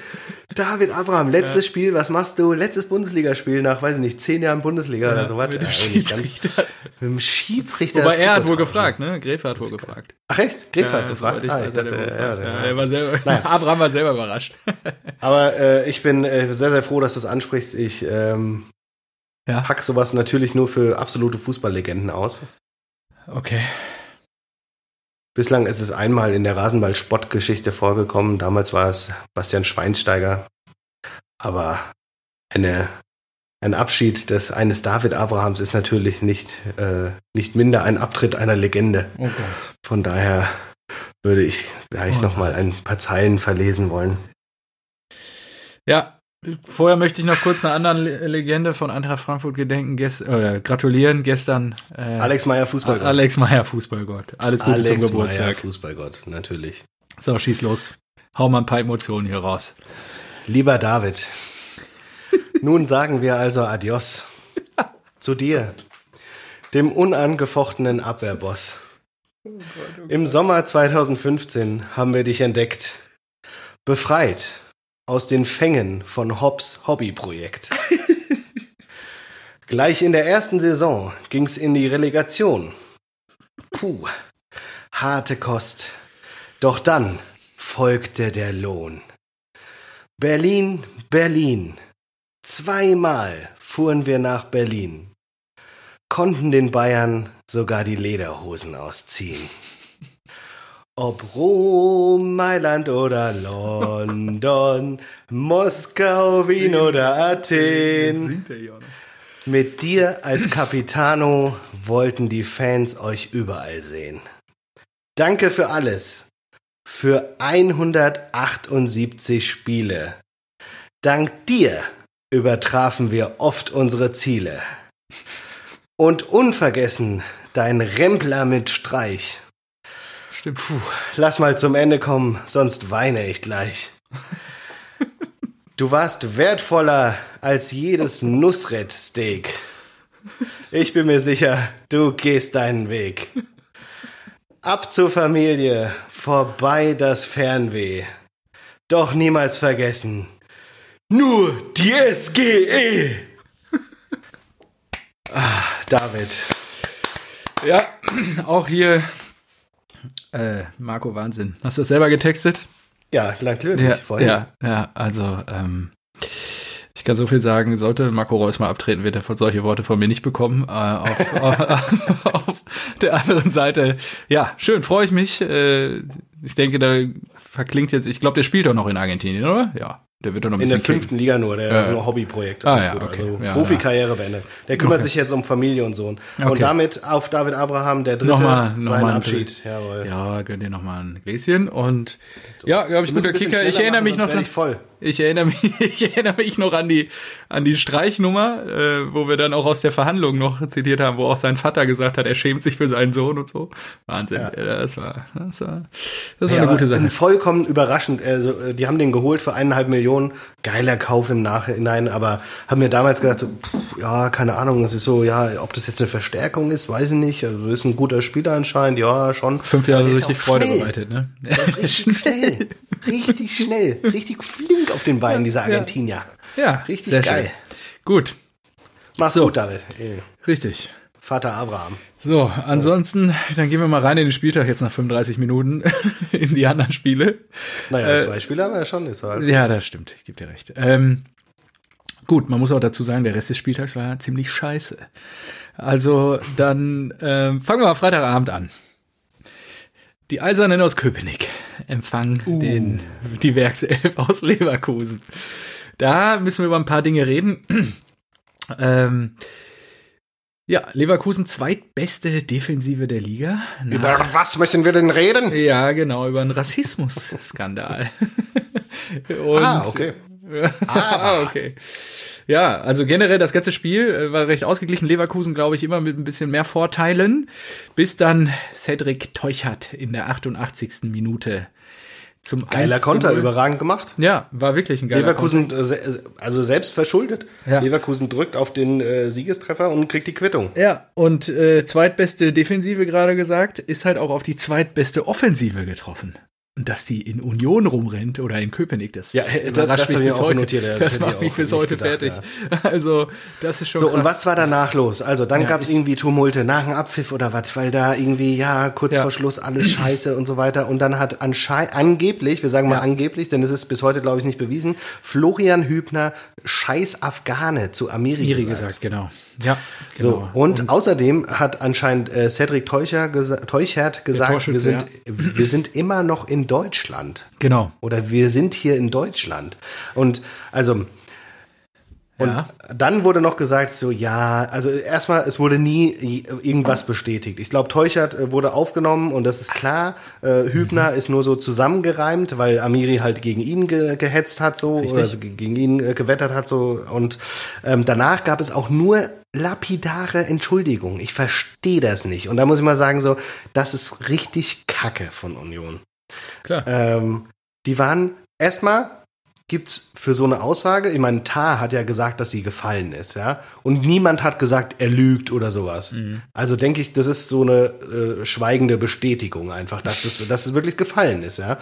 S1: David Abraham, letztes ja. Spiel, was machst du? Letztes Bundesligaspiel nach, weiß ich nicht, zehn Jahren Bundesliga ja, oder sowas.
S2: Mit dem Schiedsrichter.
S1: Ganz, mit dem Schiedsrichter.
S2: Wobei er hat wohl gefragt, ne? Gräfe hat wohl gefragt.
S1: Ach echt? Gräfe ja, hat gefragt?
S2: Ich, ah, ich dachte, ja, er war selber, naja. Abraham war selber überrascht.
S1: Aber äh, ich bin äh, sehr, sehr froh, dass du es ansprichst. Ich ähm, ja. pack sowas natürlich nur für absolute Fußballlegenden aus.
S2: Okay.
S1: Bislang ist es einmal in der Rasenball-Spottgeschichte vorgekommen. Damals war es Bastian Schweinsteiger. Aber eine, ein Abschied des eines David Abrahams ist natürlich nicht, äh, nicht minder ein Abtritt einer Legende.
S2: Okay.
S1: Von daher würde ich gleich oh. noch mal ein paar Zeilen verlesen wollen.
S2: Ja, Vorher möchte ich noch kurz einer anderen Legende von Eintracht Frankfurt gedenken, gest äh, gratulieren. Gestern
S1: äh, Alex Meyer Fußballgott.
S2: Alex Meyer Fußballgott. Alles Gute Alex zum Geburtstag. Meyer
S1: Fußballgott, natürlich.
S2: So, schieß los. Hau mal ein paar Emotionen hier raus.
S1: Lieber David, nun sagen wir also Adios zu dir, dem unangefochtenen Abwehrboss. Oh Gott, oh Gott. Im Sommer 2015 haben wir dich entdeckt. Befreit aus den Fängen von Hobbs Hobbyprojekt. Gleich in der ersten Saison ging's in die Relegation. Puh, harte Kost. Doch dann folgte der Lohn. Berlin, Berlin. Zweimal fuhren wir nach Berlin. Konnten den Bayern sogar die Lederhosen ausziehen. Ob Rom, Mailand oder London, Moskau, Wien oder Athen. Mit dir als Capitano wollten die Fans euch überall sehen. Danke für alles. Für 178 Spiele. Dank dir übertrafen wir oft unsere Ziele. Und unvergessen dein Rempler mit Streich.
S2: Stimmt.
S1: Puh, lass mal zum Ende kommen, sonst weine ich gleich. Du warst wertvoller als jedes Nussret-Steak. Ich bin mir sicher, du gehst deinen Weg. Ab zur Familie, vorbei das Fernweh. Doch niemals vergessen, nur die SGE. Ah, David.
S2: Ja, auch hier äh, Marco, Wahnsinn. Hast du das selber getextet?
S1: Ja, natürlich.
S2: Ja, vorhin. ja, ja also ähm, ich kann so viel sagen, sollte Marco Reus mal abtreten, wird er von solche Worte von mir nicht bekommen. Äh, auf, auf, auf, der anderen Seite, ja, schön, freue ich mich. Äh, ich denke, da verklingt jetzt, ich glaube, der spielt doch noch in Argentinien, oder? Ja. Der wird doch noch ein
S1: In der fünften Liga nur, der
S2: Ja.
S1: ist ein Hobbyprojekt.
S2: Ah, ja, okay.
S1: Also
S2: Ja,
S1: Profikarriere beendet. Der kümmert
S2: Okay.
S1: sich jetzt um Familie und Sohn.
S2: Okay.
S1: Und damit auf David Abraham, der dritte,
S2: Nochmal- nochmal
S1: seinen
S2: ein
S1: Abschied. Jawohl.
S2: Ja, gönn dir nochmal ein Gläschen und ja, glaube ich, guter Kicker. Ich erinnere
S1: machen,
S2: mich noch dran.
S1: ich voll.
S2: Ich erinnere mich, ich erinnere mich noch an die, an die Streichnummer, äh, wo wir dann auch aus der Verhandlung noch zitiert haben, wo auch sein Vater gesagt hat, er schämt sich für seinen Sohn und so. Wahnsinn. Ja. Das war, das war, das war
S1: Ja,
S2: eine gute Sache.
S1: Vollkommen überraschend. Also, äh, die haben den geholt für eineinhalb Millionen. Geiler Kauf im Nachhinein, aber haben mir damals gedacht, so, pff, ja, keine Ahnung, es ist so, ja, ob das jetzt eine Verstärkung ist, weiß ich nicht. Also, ist ein guter Spieler anscheinend, ja, schon.
S2: Fünf Jahre richtig Freude
S1: schnell.
S2: bereitet, ne?
S1: Der ist richtig schnell. Richtig schnell. Richtig flink auf den Beinen, dieser Argentinier.
S2: Ja,
S1: Richtig
S2: sehr
S1: geil.
S2: Schön. Gut,
S1: Mach's gut, David. Ey,
S2: richtig.
S1: Vater Abraham.
S2: So, ansonsten, dann gehen wir mal rein in den Spieltag jetzt nach 35 Minuten in die anderen Spiele.
S1: Naja,
S2: Äh,
S1: zwei Spieler haben wir ja schon. Ist alles
S2: Ja, das stimmt. Ich gebe dir recht. Ähm, gut, man muss auch dazu sagen, der Rest des Spieltags war ziemlich scheiße. Also dann ähm, fangen wir mal Freitagabend an. Die Eisernen aus Köpenick empfangen den, die Werkself aus Leverkusen. Da müssen wir über ein paar Dinge reden. ähm, ja, Leverkusen zweitbeste Defensive der Liga. Nach-
S1: Über was müssen wir denn reden?
S2: ja, genau, über einen Rassismus-Skandal. Und-
S1: Ah, okay.
S2: Ah, okay. Ja, also generell das ganze Spiel äh, war recht ausgeglichen. Leverkusen, glaube ich, immer mit ein bisschen mehr Vorteilen, bis dann Cedric Teuchert in der 88. Minute zum
S1: Geiler
S2: 1 zu
S1: Konter,
S2: 0.
S1: überragend gemacht.
S2: Ja, war wirklich ein geiler
S1: Leverkusen, äh, se- also selbst verschuldet.
S2: Ja.
S1: Leverkusen drückt auf den äh, Siegestreffer und kriegt die Quittung.
S2: Konter. Ja, und äh, zweitbeste Defensive gerade gesagt, ist halt auch auf die zweitbeste Offensive getroffen. Und dass die in Union rumrennt oder in Köpenick, das
S1: Ja, das-
S2: überrascht
S1: das
S2: mich bis heute.
S1: notiert, das
S2: das macht mich bis heute
S1: gedacht,
S2: fertig. Also, das ist schon
S1: So,
S2: krass.
S1: und was war danach los? Also, dann
S2: Ja,
S1: gab's
S2: ich-
S1: irgendwie Tumulte nach dem Abpfiff oder was, weil da irgendwie, ja, kurz
S2: Ja.
S1: vor Schluss alles scheiße und so weiter. Und dann hat anscheinend, angeblich, wir sagen mal
S2: Ja.
S1: angeblich, denn es ist bis heute, glaube ich, nicht bewiesen, Florian Hübner scheiß Afghane zu Amiri,
S2: Miri
S1: gesagt.
S2: gesagt, genau. Ja,
S1: So,
S2: genau.
S1: und, außerdem hat anscheinend äh, Cedric Teucher gesa Teuchert gesagt, wir sind, wir sind immer noch in Deutschland.
S2: Genau.
S1: Oder wir sind hier in Deutschland. Und also, und
S2: Ja.
S1: dann wurde noch gesagt, so ja, also erstmal, es wurde nie irgendwas bestätigt. Ich glaube, Teuchert äh, wurde aufgenommen und das ist klar. Äh, Hübner
S2: Mhm.
S1: ist nur so zusammengereimt, weil Amiri halt gegen ihn ge gehetzt hat, so,
S2: Richtig.
S1: oder also ge- gegen ihn äh, gewettert hat, so. Und ähm, danach gab es auch nur lapidare Entschuldigungen. Ich verstehe das nicht. Und da muss ich mal sagen, so, das ist richtig Kacke von Union.
S2: Klar.
S1: Ähm, die waren erstmal gibt's für so eine Aussage, ich meine, Tar hat ja gesagt, dass sie gefallen ist, ja, und niemand hat gesagt, er lügt oder sowas. Also denke ich, das ist so eine äh, schweigende Bestätigung einfach, dass das, dass es wirklich gefallen ist, ja.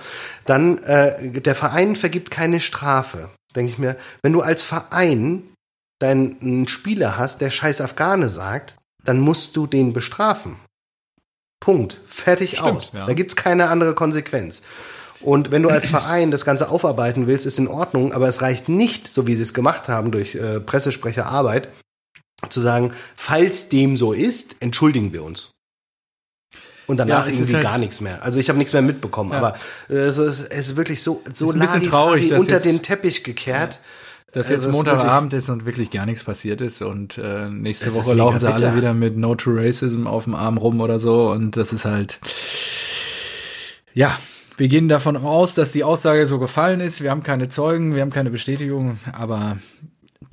S1: Dann äh, der Verein vergibt keine Strafe, denke ich mir. Wenn du als Verein deinen Spieler hast, der Scheiß Afghane sagt, dann musst du den bestrafen. Punkt. Fertig
S2: Stimmt,
S1: aus.
S2: ja.
S1: Da gibt's keine andere Konsequenz. Und wenn du als Verein das Ganze aufarbeiten willst, ist in Ordnung, aber es reicht nicht, so wie sie es gemacht haben durch äh, Pressesprecherarbeit, zu sagen, falls dem so ist, entschuldigen wir uns. Und danach
S2: Ja, es
S1: irgendwie
S2: halt-
S1: gar nichts mehr. Also ich habe nichts mehr mitbekommen,
S2: Ja.
S1: aber äh, es, ist, es ist wirklich so, so
S2: Ist ein bisschen
S1: Larifari
S2: traurig, dass
S1: unter den Teppich gekehrt.
S2: Dass
S1: Also
S2: jetzt Montagabend ist und wirklich gar nichts passiert ist und äh, nächste
S1: Es
S2: Woche laufen sie alle
S1: bitter.
S2: wieder mit No to Racism auf dem Arm rum oder so und das ist halt ja, wir gehen davon aus, dass die Aussage so gefallen ist. Wir haben keine Zeugen, wir haben keine Bestätigung, aber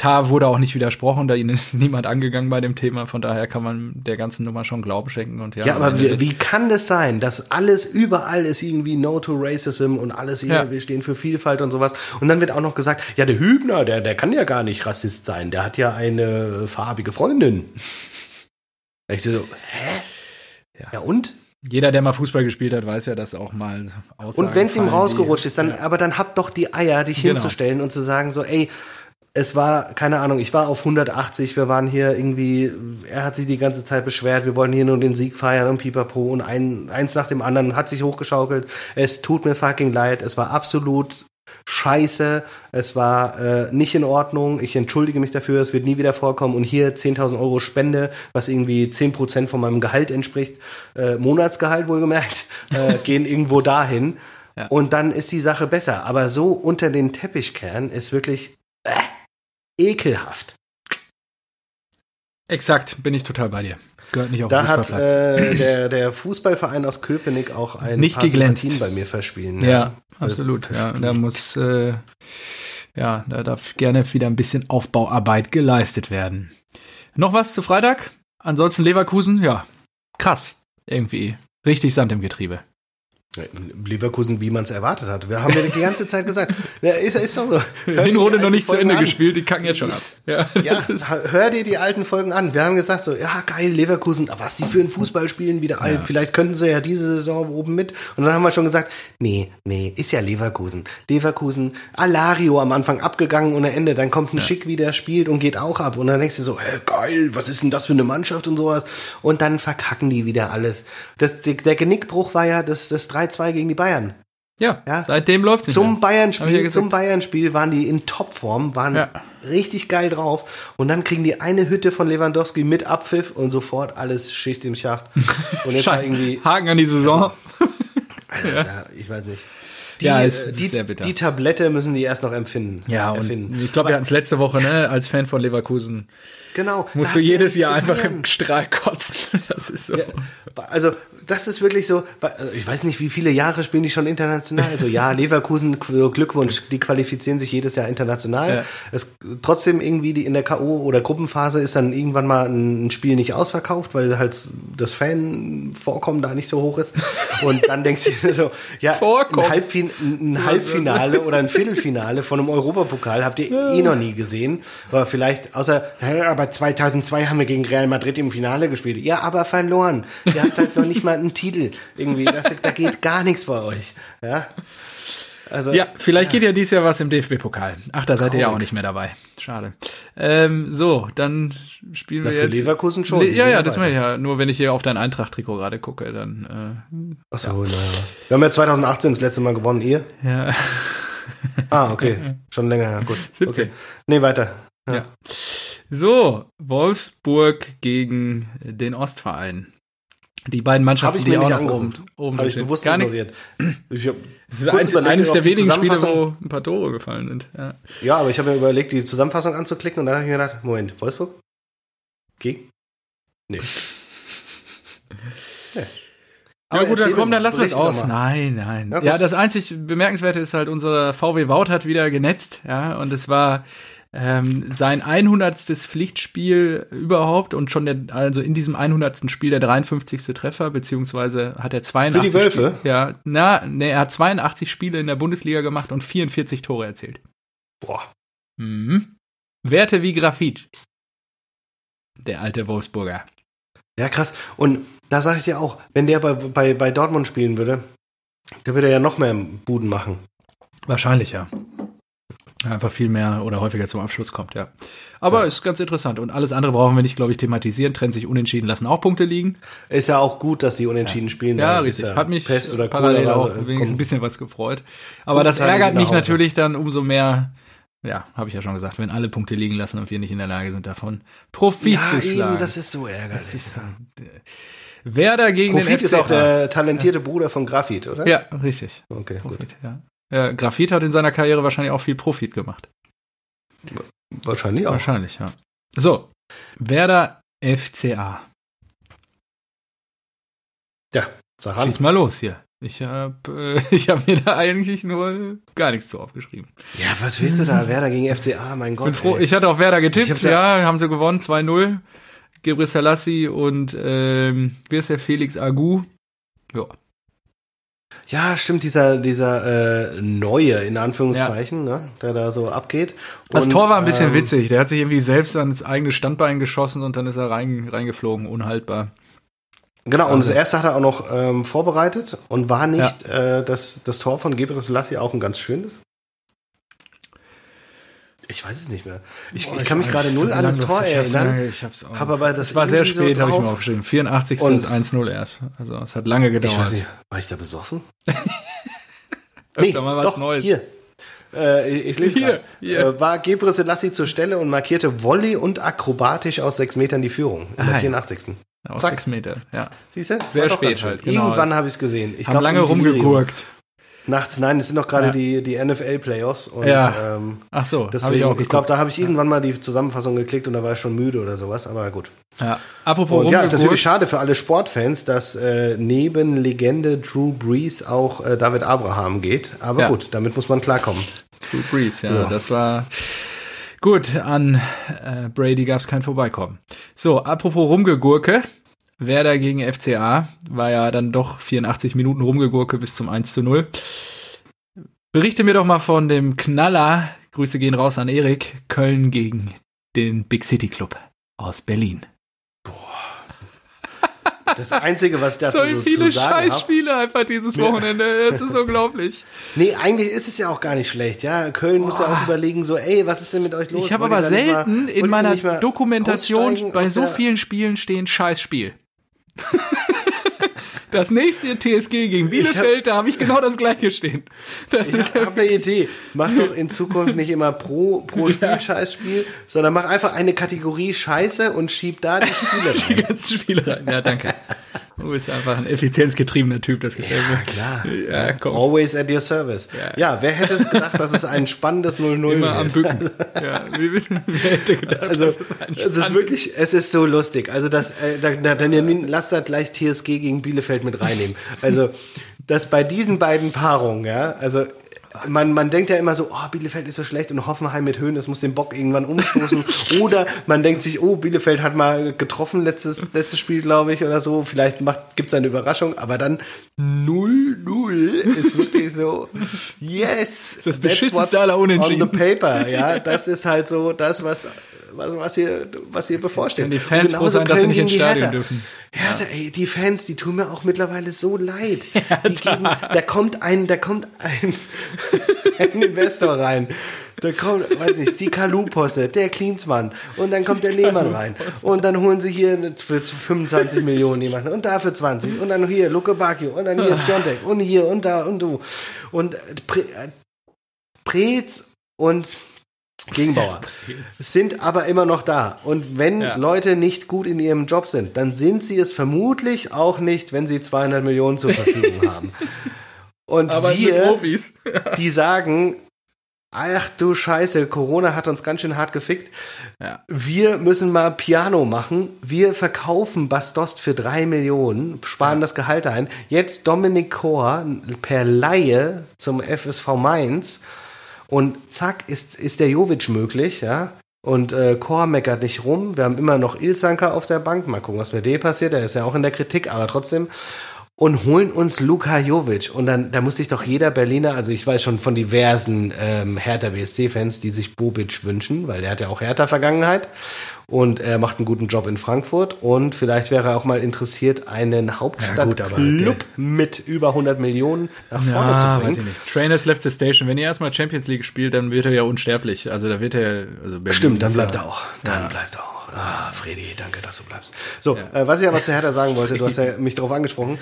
S2: Tar wurde auch nicht widersprochen, da ihn ist niemand angegangen bei dem Thema, von daher kann man der ganzen Nummer schon Glauben schenken und ja.
S1: Ja, aber wie, wie kann das sein, dass alles überall ist irgendwie No to Racism und alles
S2: Ja.
S1: wir stehen für Vielfalt und sowas. Und dann wird auch noch gesagt, ja, der Hübner, der, der kann ja gar nicht Rassist sein, der hat ja eine farbige Freundin. Ich so, hä?
S2: Ja.
S1: Ja, und?
S2: jeder, der mal Fußball gespielt hat, weiß ja, dass auch mal Aussagen
S1: Und wenn es ihm
S2: die-
S1: rausgerutscht ist, dann, aber dann habt doch die Eier, dich
S2: Genau.
S1: hinzustellen und zu sagen so, ey, es war, keine Ahnung, ich war auf 180, wir waren hier irgendwie, er hat sich die ganze Zeit beschwert, wir wollen hier nur den Sieg feiern und pipapo und ein, eins nach dem anderen hat sich hochgeschaukelt. Es tut mir fucking leid, es war absolut scheiße, es war äh, nicht in Ordnung, ich entschuldige mich dafür, es wird nie wieder vorkommen und hier 10.000 Euro Spende, was irgendwie 10% von meinem Gehalt entspricht, äh, Monatsgehalt wohlgemerkt, äh, gehen irgendwo dahin ja. und dann ist die Sache besser. Aber so unter den Teppichkern ist wirklich äh, ekelhaft.
S2: Exakt, bin ich total bei dir.
S1: Gehört nicht auf da hat äh, der, der Fußballverein aus Köpenick auch ein
S2: nicht paar geglänzt.
S1: bei mir verspielen.
S2: Ja, ja absolut. Ja, da muss äh, ja, da darf gerne wieder ein bisschen Aufbauarbeit geleistet werden. Noch was zu Freitag? Ansonsten Leverkusen, ja, krass. Irgendwie richtig Sand im Getriebe.
S1: Leverkusen, wie man es erwartet hat. Wir haben ja die ganze Zeit gesagt. Ja, ist, ist doch so.
S2: Hör Hinrunde noch nicht zu Ende an. gespielt, die kacken jetzt schon ab.
S1: Ja, ja hör dir die alten Folgen an. Wir haben gesagt so, ja geil, Leverkusen, was die für ein Fußball spielen wieder. Ja. Vielleicht könnten sie ja diese Saison oben mit. Und dann haben wir schon gesagt, nee, nee, ist ja Leverkusen. Leverkusen, Alario am Anfang abgegangen und am Ende, dann kommt ein ja. Schick wieder, spielt und geht auch ab. Und dann denkst du so, hä, geil, was ist denn das für eine Mannschaft und sowas. Und dann verkacken die wieder alles. Das, der Genickbruch war ja das, das 3 3-2 gegen die Bayern.
S2: Ja, ja. seitdem läuft es
S1: Zum Bayern-Spiel, ja zum Bayern-Spiel waren die in Topform, waren ja. richtig geil drauf. Und dann kriegen die eine Hütte von Lewandowski mit Abpfiff und sofort alles Schicht im Schacht.
S2: Und jetzt war irgendwie Haken an die Saison.
S1: Also, also, ja. ich weiß nicht. Die, ja, ist, äh, die, sehr bitter. Die Tablette müssen die erst noch empfinden.
S2: Ja,
S1: erfinden.
S2: ich glaube, wir hatten es letzte Woche, ne, als Fan von Leverkusen.
S1: Genau.
S2: Musst du jedes Jahr einfach im Strahl kotzen. Das ist so. Ja,
S1: also, das ist wirklich so, ich weiß nicht, wie viele Jahre spielen die schon international. Also ja, Leverkusen, Glückwunsch, die qualifizieren sich jedes Jahr international. Ja. Es, trotzdem irgendwie die in der K.O. oder Gruppenphase ist dann irgendwann mal ein Spiel nicht ausverkauft, weil halt das Fanvorkommen da nicht so hoch ist. Und dann denkst du dir so, ja, ein, Halbfin ein Halbfinale oder ein Viertelfinale von einem Europapokal habt ihr eh noch nie gesehen. Aber vielleicht, außer, aber 2002 haben wir gegen Real Madrid im Finale gespielt. Ja, aber verloren. Ihr habt halt noch nicht mal einen Titel. Irgendwie, das, da geht gar nichts bei euch. Ja.
S2: Also, ja, vielleicht ja. geht ja dieses Jahr was im DFB-Pokal. Ach, da seid Traurig. ihr ja auch nicht mehr dabei. Schade. Ähm, so, dann spielen wir Na, für jetzt.
S1: Leverkusen schon.
S2: Le ja, ja, das meine ich ja. Nur wenn ich hier auf dein Eintracht-Trikot gerade gucke, dann.
S1: Äh, Achso, ja. naja. Wir haben ja 2018 das letzte Mal gewonnen, ihr?
S2: Ja.
S1: ah, okay. Schon länger, ja, gut.
S2: 17. Okay.
S1: Nee, weiter.
S2: Ja. ja. So, Wolfsburg gegen den Ostverein. Die beiden Mannschaften, die auch noch oben, oben
S1: Habe ich bewusst
S2: Gar
S1: ignoriert.
S2: Ich es ist eins, eines der wenigen Spiele, wo ein paar Tore gefallen sind. Ja,
S1: ja aber ich habe mir überlegt, die Zusammenfassung anzuklicken und dann habe ich mir gedacht, Moment, Wolfsburg? Gegen? Nee.
S2: nee. ja gut, dann komm, dann lassen wir es aus. Nein, nein. Ja, ja, das einzig Bemerkenswerte ist halt, unser VW Wout hat wieder genetzt, ja, und es war ähm, sein 100. Pflichtspiel überhaupt und schon der, also in diesem 100. Spiel der 53. Treffer, beziehungsweise hat er 82
S1: Für die Wölfe?
S2: Spiel, ja, na, ne, er hat 82 Spiele in der Bundesliga gemacht und 44 Tore erzielt.
S1: Boah.
S2: Mhm. Werte wie Graphit. Der alte Wolfsburger.
S1: Ja, krass. Und da sage ich dir auch, wenn der bei, bei, bei Dortmund spielen würde, der würde ja noch mehr Buden machen.
S2: Wahrscheinlich, ja. Einfach viel mehr oder häufiger zum Abschluss kommt, ja. Aber ja. ist ganz interessant. Und alles andere brauchen wir nicht, glaube ich, thematisieren. Trennt sich unentschieden, lassen auch Punkte liegen.
S1: Ist ja auch gut, dass die unentschieden
S2: ja.
S1: spielen.
S2: Ja, richtig. Ja Hat mich Pest oder parallel auch wenigstens ein bisschen was gefreut. Aber das ärgert mich natürlich dann umso mehr. Ja, habe ich ja schon gesagt, wenn alle Punkte liegen lassen und wir nicht in der Lage sind, davon Profit ja, zu schlagen. Eben,
S1: das ist so ärgerlich. Das ist, äh,
S2: Werder gegen
S1: Profit
S2: den FC
S1: ist auch der talentierte Bruder von Grafit, oder?
S2: Ja, richtig.
S1: Okay, Profit, gut.
S2: Ja. Äh, Grafit hat in seiner Karriere wahrscheinlich auch viel Profit gemacht.
S1: Wahrscheinlich auch.
S2: Wahrscheinlich, ja. So, Werder FCA.
S1: Ja,
S2: sag an. Schieß mal los hier. Ich habe äh, ich hab mir da eigentlich nur gar nichts zu aufgeschrieben.
S1: Ja, was willst du da? Werder gegen FCA, mein Gott.
S2: Bin froh, ich hatte auf Werder getippt, ja, haben sie gewonnen, 2-0. Gebre Selassie und ähm, wie ist der Felix Agu? Ja,
S1: ja, stimmt, dieser, dieser äh, neue, in Anführungszeichen, ja. ne, der da so abgeht.
S2: Das und, Tor war ein bisschen ähm, witzig. Der hat sich irgendwie selbst ans eigene Standbein geschossen und dann ist er rein, reingeflogen, unhaltbar.
S1: Genau, und also. das erste hat er auch noch ähm, vorbereitet und war nicht ja. äh, das, das Tor von Gebris Lassi auch ein ganz schönes? Ich weiß es nicht mehr. Ich, Boah, ich kann mich gerade null an das Tor erinnern.
S2: Ich hab's auch. Hab aber das war sehr spät, so habe ich mir aufgeschrieben. 84. Und 1-0 erst. Also es hat lange gedauert. Ich weiß nicht,
S1: war ich da besoffen?
S2: nee, mal was
S1: doch,
S2: Neues.
S1: Hier. Äh, ich, lese hier, hier. Äh, war Gebre Selassie zur Stelle und markierte Volley und akrobatisch aus sechs Metern die Führung in der 84.
S2: Aus Zack. sechs Metern, ja.
S1: Siehst du?
S2: Sehr spät halt.
S1: Genau. Irgendwann habe ich es gesehen. Ich
S2: haben glaub, lange rumgegurkt.
S1: Nachts, nein, es sind noch gerade ja. die, die NFL-Playoffs.
S2: Ja. Ähm, Ach so,
S1: deswegen, ich auch Ich glaube, da habe ich irgendwann mal die Zusammenfassung geklickt und da war ich schon müde oder sowas, aber gut.
S2: Ja, apropos
S1: und ja, ist natürlich schade für alle Sportfans, dass äh, neben Legende Drew Brees auch äh, David Abraham geht. Aber ja. gut, damit muss man klarkommen.
S2: Drew Brees, ja, ja. das war gut. An äh, Brady gab es kein Vorbeikommen. So, apropos Rumgegurke. Werder gegen FCA war ja dann doch 84 Minuten Rumgegurke bis zum 1 zu 0. Berichte mir doch mal von dem Knaller. Grüße gehen raus an Erik. Köln gegen den Big City Club aus Berlin.
S1: Das Einzige, was ich dazu
S2: so viele zu sagen Scheißspiele hab, einfach dieses Wochenende. Das ist unglaublich.
S1: Nee, eigentlich ist es ja auch gar nicht schlecht. Ja, Köln muss ja auch überlegen, so, ey, was ist denn mit euch los?
S2: Ich habe aber selten mal, in meiner Dokumentation bei so vielen Spielen stehen Scheißspiel. Das nächste TSG gegen Bielefeld, hab, da habe ich genau das gleiche stehen.
S1: Das ich habe eine Idee. Mach doch in Zukunft nicht immer pro, pro Spiel ja. Scheißspiel, sondern mach einfach eine Kategorie Scheiße und schieb da die Spiele rein.
S2: die ganzen Spiele rein. Ja, danke. Du bist einfach ein effizienzgetriebener Typ, das gefällt
S1: mir. Ja, klar. Ja, komm. Always at your service. Ja. ja, wer hätte es gedacht, dass es ein spannendes 0-0
S2: Immer am Bücken. ja, wer hätte gedacht,
S1: also, dass es ein Es ist wirklich, es ist so lustig. Also, das, äh, da, da, dann lass da gleich TSG gegen Bielefeld mit reinnehmen. Also, dass bei diesen beiden Paarungen, ja, also man, man denkt ja immer so, oh, Bielefeld ist so schlecht und Hoffenheim mit Höhen, das muss den Bock irgendwann umstoßen. oder man denkt sich, oh, Bielefeld hat mal getroffen letztes, letztes Spiel, glaube ich, oder so. Vielleicht gibt es eine Überraschung, aber dann 0-0 ist wirklich so, yes!
S2: Das beschissenste aller Unentschieden.
S1: On the paper, ja. Das ist halt so das, was was, was, hier, was hier bevorsteht.
S2: Wenn die Fans froh sein, dass sie nicht ins Stadion
S1: Hertha.
S2: dürfen.
S1: Hertha, ja. ey, die Fans, die tun mir auch mittlerweile so leid. Geben, da kommt ein, da kommt ein, ein Investor rein. Da kommt, weiß nicht, die Kalu-Posse, der Klinsmann und dann kommt der Lehmann rein und dann holen sie hier für 25 Millionen jemanden und da für 20 und dann hier Luke Bacchio und dann hier Piontek und hier und da und du und Pre Preetz und Gegenbauer sind aber immer noch da. Und wenn ja. Leute nicht gut in ihrem Job sind, dann sind sie es vermutlich auch nicht, wenn sie 200 Millionen zur Verfügung haben. Und aber wir, die sagen, ach du Scheiße, Corona hat uns ganz schön hart gefickt. Ja. Wir müssen mal Piano machen. Wir verkaufen Bastost für drei Millionen, sparen ja. das Gehalt ein. Jetzt Dominik Kor per Laie zum FSV Mainz und zack, ist, ist der Jovic möglich, ja. Und äh, Kor meckert nicht rum. Wir haben immer noch Ilzanka auf der Bank. Mal gucken, was mit dem passiert. Er ist ja auch in der Kritik, aber trotzdem. Und holen uns Luka Jovic. Und dann, da muss sich doch jeder Berliner, also ich weiß schon von diversen ähm, Hertha BSC-Fans, die sich Bobic wünschen, weil der hat ja auch Hertha-Vergangenheit und er macht einen guten Job in Frankfurt und vielleicht wäre er auch mal interessiert, einen Hauptstadtclub ja, mit über 100 Millionen nach vorne ja, zu bringen. Weiß ich nicht.
S2: Trainers left the station. Wenn ihr erstmal Champions League spielt, dann wird er ja unsterblich. Also da wird er, also
S1: Berlin Stimmt, dann bleibt ja, er auch. Dann bleibt er auch. Ah, Fredi, danke, dass du bleibst. So, äh, was ich aber zu Hertha sagen wollte, du hast ja mich darauf angesprochen.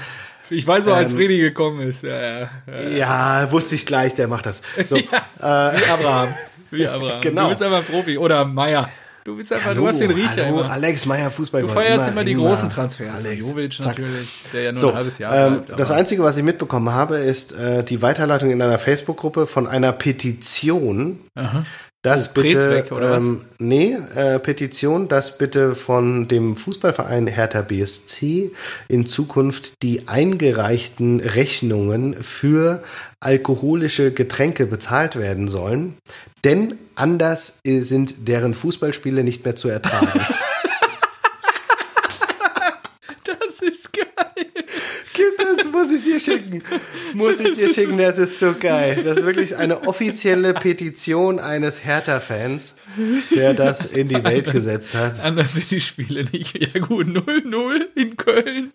S2: Ich weiß auch, als ähm, Fredi gekommen ist. Ja, ja,
S1: ja, ja. wusste ich gleich, der macht das. So, äh,
S2: Abraham. Wie Abraham. Genau. Du bist einfach Profi. Oder Meier. Du bist einfach, hallo, du hast den Riecher hallo, immer.
S1: Alex Meyer, Fußball.
S2: Du feierst immer, immer die großen Transfers. Alex, Jovic natürlich, der ja nur so, ein halbes Jahr
S1: ähm, bleibt. Das Einzige, was ich mitbekommen habe, ist äh, die Weiterleitung in einer Facebook-Gruppe von einer Petition. Aha. Das bitte, weg, oder ähm, was? nee, äh, Petition, dass bitte von dem Fußballverein Hertha BSC in Zukunft die eingereichten Rechnungen für alkoholische Getränke bezahlt werden sollen, denn anders sind deren Fußballspiele nicht mehr zu ertragen.
S2: das ist geil.
S1: Das muss ich dir schicken. Muss ich dir schicken, das ist so geil. Das ist wirklich eine offizielle Petition eines Hertha-Fans, der das in die Welt anders, gesetzt hat.
S2: Anders sind die Spiele nicht. Ja gut, 0-0 in Köln.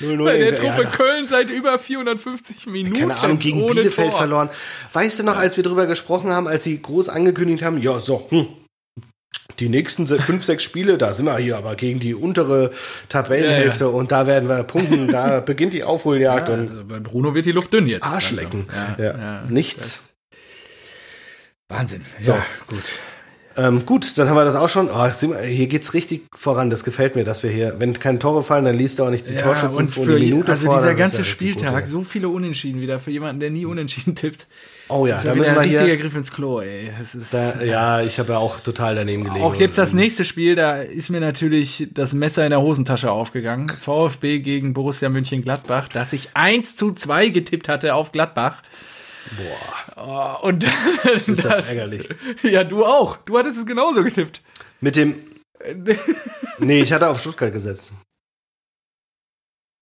S2: 0 -0 Bei der Truppe ja, Köln seit über 450 Minuten.
S1: Keine Ahnung, gegen Bielefeld Tor. verloren. Weißt du noch, als wir drüber gesprochen haben, als sie groß angekündigt haben, ja, so, hm, die nächsten fünf, sechs Spiele, da sind wir hier aber gegen die untere Tabellenhälfte ja, ja. und da werden wir punkten, da beginnt die Aufholjagd. Ja,
S2: also bei Bruno wird die Luft dünn jetzt.
S1: Arschlecken. Also, ja, Nichts.
S2: Wahnsinn.
S1: So, ja, gut. Ähm, gut, dann haben wir das auch schon. Oh, hier geht's richtig voran. Das gefällt mir, dass wir hier, wenn keine Tore fallen, dann liest du auch nicht die ja, Torschützen
S2: und für, eine Minute Also vor, dieser ganze Spieltag, so viele Unentschieden wieder für jemanden, der nie Unentschieden tippt.
S1: Oh ja,
S2: da müssen wir ein richtiger Griff ins Klo, ey.
S1: Da, ja, ich habe ja auch total daneben gelegen.
S2: Auch jetzt das nächste Spiel, da ist mir natürlich das Messer in der Hosentasche aufgegangen. VfB gegen Borussia München-Gladbach, dass ich 1 zu 2 getippt hatte auf Gladbach.
S1: Boah.
S2: Oh, und das,
S1: ist das ärgerlich.
S2: Ja, du auch. Du hattest es genauso getippt.
S1: Mit dem. nee, ich hatte auf Stuttgart gesetzt.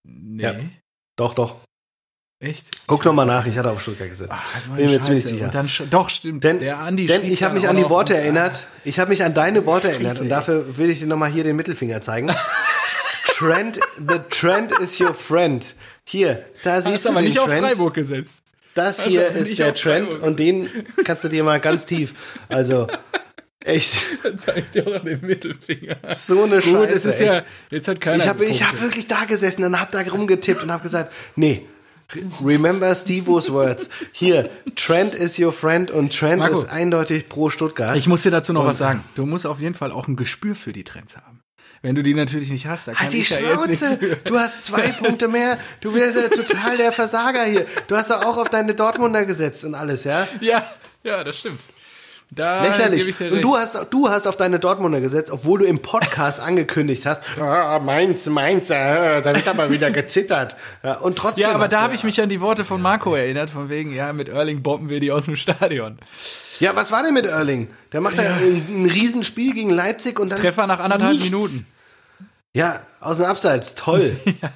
S2: Nee. Ja.
S1: Doch, doch.
S2: Echt?
S1: Guck noch mal nach, ich hatte auf Stuttgart gesetzt.
S2: Ach, Bin mir ziemlich sicher. Dann, doch, stimmt.
S1: Denn, der Andi denn ich habe mich an die Worte erinnert. Ich habe mich an deine Worte erinnert und dafür will ich dir noch mal hier den Mittelfinger zeigen. Trend, the trend is your friend. Hier, da siehst Hast du aber den
S2: nicht
S1: Trend.
S2: auf Freiburg gesetzt.
S1: Das also hier ist der Trend Freiburg. und den kannst du dir mal ganz tief. Also Echt?
S2: Dann zeigt dir auch den Mittelfinger.
S1: So eine Gut, Scheiße. Es
S2: ist ja, jetzt hat keiner.
S1: Ich habe hab wirklich da gesessen und habe da rumgetippt und habe gesagt, nee, Remember Stevo's words. Hier, Trent is your friend und Trent Marco, ist eindeutig pro Stuttgart.
S2: Ich muss dir dazu noch und was sagen. Du musst auf jeden Fall auch ein Gespür für die Trends haben. Wenn du die natürlich nicht hast, dann
S1: halt die Schnauze! Du hast zwei Punkte mehr. Du bist ja total der Versager hier. Du hast doch auch auf deine Dortmunder gesetzt und alles, ja?
S2: Ja, ja, das stimmt.
S1: Da Lächerlich. Und du hast, du hast auf deine Dortmunder gesetzt, obwohl du im Podcast angekündigt hast, ah, meins, meins, äh, da wird aber wieder gezittert. Ja, und trotzdem.
S2: Ja, aber da habe ich mich an die Worte von Marco erinnert, von wegen, ja, mit Erling bomben wir die aus dem Stadion.
S1: Ja, was war denn mit Erling? Der macht ja, ja ein, ein Riesenspiel gegen Leipzig und dann.
S2: Treffer nach anderthalb nichts. Minuten.
S1: Ja, aus dem Abseits, toll.
S2: ja.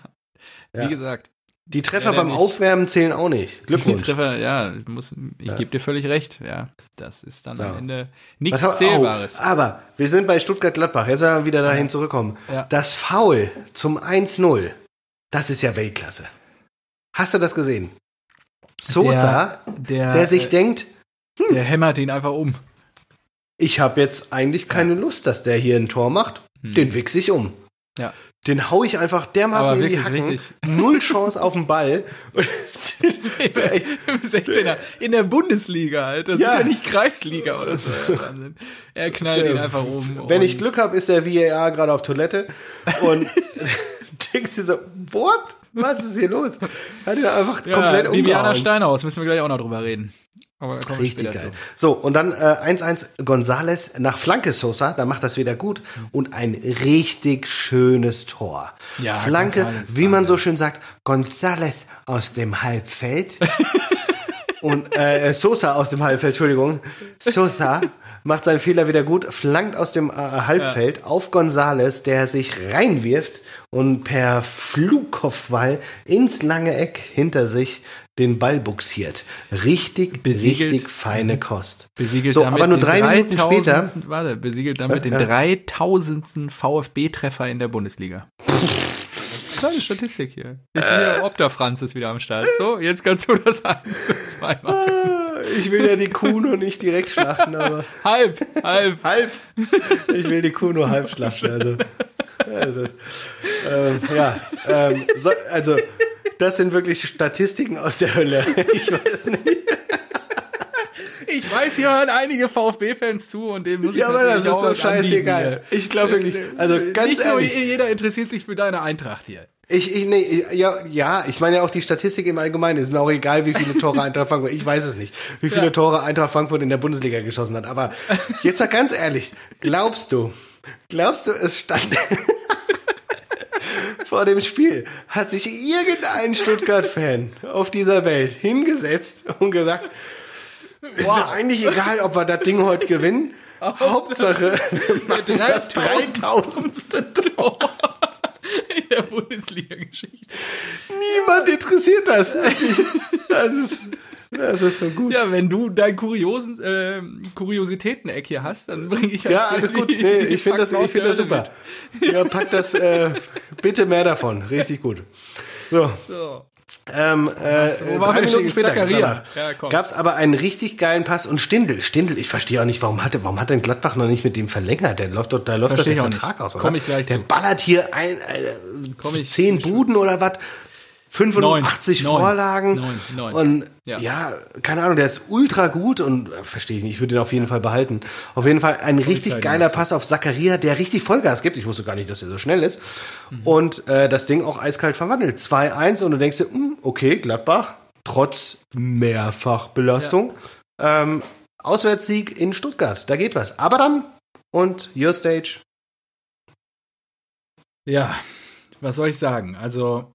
S2: Wie gesagt.
S1: Die Treffer beim nicht. Aufwärmen zählen auch nicht. Glückwunsch.
S2: Die Treffer, ja, muss, ich ja. gebe dir völlig recht. Ja, das ist dann so. am Ende nichts Was, Zählbares.
S1: Oh, aber wir sind bei Stuttgart-Gladbach. Jetzt werden wir wieder dahin zurückkommen. Ja. Das Foul zum 1-0, das ist ja Weltklasse. Hast du das gesehen? Sosa, der, der, der sich äh, denkt,
S2: hm, der hämmert ihn einfach um.
S1: Ich habe jetzt eigentlich keine Lust, dass der hier ein Tor macht. Hm. Den wichse ich um.
S2: Ja.
S1: Den hau ich einfach dermaßen Aber in die Hacken. Richtig. Null Chance auf den Ball.
S2: in der Bundesliga, Alter. Das ja. ist ja nicht Kreisliga oder so. Er knallt der, ihn einfach um.
S1: Wenn ich Glück habe, ist der VAR gerade auf Toilette und denkst dir so, what? Was ist hier los? Hat ihn einfach ja, komplett umgehauen.
S2: Viviana Steinhaus, müssen wir gleich auch noch drüber reden.
S1: Aber Richtig geil. Zu. So, und dann 1-1 äh, Gonzales nach Flanke Sosa, da macht das wieder gut. Und ein richtig schönes Tor. Ja, Flanke, Gonzales wie man so schön sagt, Gonzales aus dem Halbfeld. und äh, Sosa aus dem Halbfeld, Entschuldigung. Sosa macht seinen Fehler wieder gut, flankt aus dem äh, Halbfeld ja. auf Gonzales, der sich reinwirft und per Flugkopfball ins lange Eck hinter sich den Ball buxiert. Richtig, besiegelt, richtig feine Kost.
S2: Besiegelt so, aber nur drei Minuten später. Warte, besiegelt damit den 3000. VfB-Treffer in der Bundesliga. Kleine Statistik hier. Ich bin ja Opta Franz ist wieder am Start. So, jetzt kannst du das 1 zu 2 machen.
S1: Ich will ja die Kuh nur nicht direkt schlachten, aber.
S2: halb, halb.
S1: halb. Ich will die Kuh nur halb schlachten, also. Also ähm, ja, ähm, so, also das sind wirklich Statistiken aus der Hölle. Ich weiß nicht.
S2: Ich weiß, hier hören einige VfB-Fans zu und dem muss
S1: ich Ja, aber das ist so scheißegal. Ich glaube wirklich, also ganz Nicht ehrlich.
S2: Nur jeder interessiert sich für deine Eintracht hier.
S1: Ich, ich, nee, ja, ja, ich meine ja auch die Statistik im Allgemeinen. Ist mir auch egal, wie viele Tore Eintracht Frankfurt, ich weiß es nicht, wie viele ja. Tore Eintracht Frankfurt in der Bundesliga geschossen hat. Aber jetzt mal ganz ehrlich, glaubst du, glaubst du, es stand, vor dem Spiel hat sich irgendein Stuttgart-Fan auf dieser Welt hingesetzt und gesagt, ist wow. mir eigentlich egal, ob wir das Ding heute gewinnen. Hauptsache, wir machen das 3000. Tor
S2: in der Bundesliga-Geschichte.
S1: Niemand interessiert das. Das ist, das ist so gut.
S2: Ja, wenn du dein Kuriosen, äh, Kuriositäten-Eck hier hast, dann bringe ich
S1: halt Ja, alles gut. Nee, ich finde das, ich find das super. Mit. Ja, pack das, äh, bitte mehr davon. Richtig gut. So. so. Ähm, äh, so, drei Minuten später ja, gab es aber einen richtig geilen Pass und Stindel. Stindel, ich verstehe auch nicht, warum hat, warum hat denn Gladbach noch nicht mit dem verlängert? Der läuft doch, da läuft doch der Vertrag nicht. aus, oder?
S2: Komm ich gleich
S1: der zu. ballert hier ein, äh, zehn Buden oder was 85 neun, Vorlagen. Neun, neun. Und ja. ja. keine Ahnung, der ist ultra gut und äh, verstehe ich nicht, ich würde ihn auf jeden. Fall behalten. Auf jeden Fall ein richtig geiler Pass auf Zakaria, der richtig Vollgas gibt. Ich wusste gar nicht, dass er so schnell ist. Mhm. Und äh, das Ding auch eiskalt verwandelt. 2-1 und du denkst dir, mh, hm, okay, Gladbach, trotz Mehrfachbelastung. Ja. Ähm, Auswärtssieg in Stuttgart, da geht was. Aber dann und Your Stage.
S2: Ja, was soll ich sagen? Also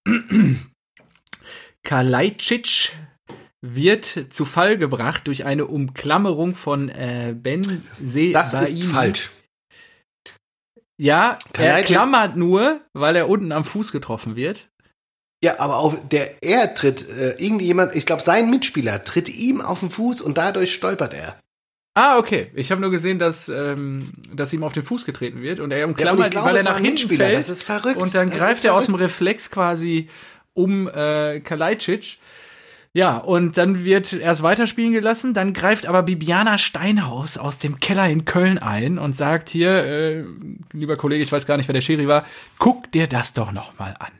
S2: Kalajdzic wird zu Fall gebracht durch eine Umklammerung von äh, Ben Se
S1: Das ist falsch.
S2: Ja, er klammert nur, weil er unten am Fuß getroffen wird.
S1: Ja, aber auf der er tritt äh, irgendjemand, ich glaube sein Mitspieler tritt ihm auf den Fuß und dadurch stolpert er.
S2: Ah, okay. Ich habe nur gesehen, dass, ähm, dass ihm auf den Fuß getreten wird und er umklammert, ja, weil er nach hinten fällt.
S1: Das ist verrückt.
S2: Und dann das greift er aus dem Reflex quasi um äh, Kalajdzic. Ja, und dann wird erst weiterspielen gelassen, dann greift aber Bibiana Steinhaus aus dem Keller in Köln ein und sagt hier, äh, lieber Kollege, ich weiß gar nicht, wer der Schiri war, guck dir das doch noch mal an.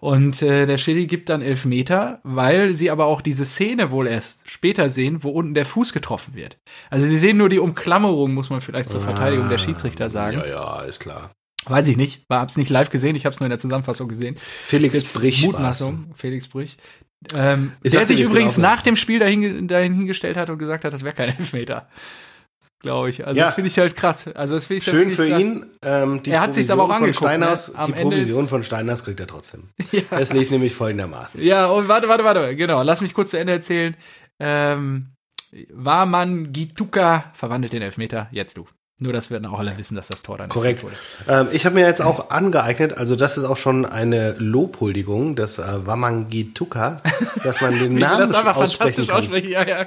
S2: Und äh, der Schiri gibt dann elf Meter, weil sie aber auch diese Szene wohl erst später sehen, wo unten der Fuß getroffen wird. Also sie sehen nur die Umklammerung, muss man vielleicht zur Verteidigung der Schiedsrichter sagen.
S1: Ja, ja, ist klar.
S2: Weiß ich nicht, war hab's nicht live gesehen, ich hab's nur in der Zusammenfassung gesehen.
S1: Felix Brich.
S2: Mutmaßung, Felix Brich. Ähm, der sich übrigens nach dem Spiel dahin, dahin hingestellt hat und gesagt hat, das wäre kein Elfmeter. Glaube ich. Also ja. das finde ich halt krass. Also das ich
S1: Schön für krass. ihn. Ähm,
S2: er hat sich aber auch angeguckt.
S1: Ne? Die Provision von Steinhaus kriegt er trotzdem. ja. Es lief nämlich folgendermaßen.
S2: Ja, und warte, warte, warte. Genau, lass mich kurz zu Ende erzählen. Ähm, Warman Gituka verwandelt den Elfmeter. Jetzt du. Nur, dass wir dann auch alle wissen, dass das Tor dann
S1: Korrekt. wurde. Ähm, ich habe mir jetzt auch angeeignet, also das ist auch schon eine Lobhuldigung des äh, Wamangituka, dass man den Namen das aussprechen kann. Aussprechen. Ja, ja.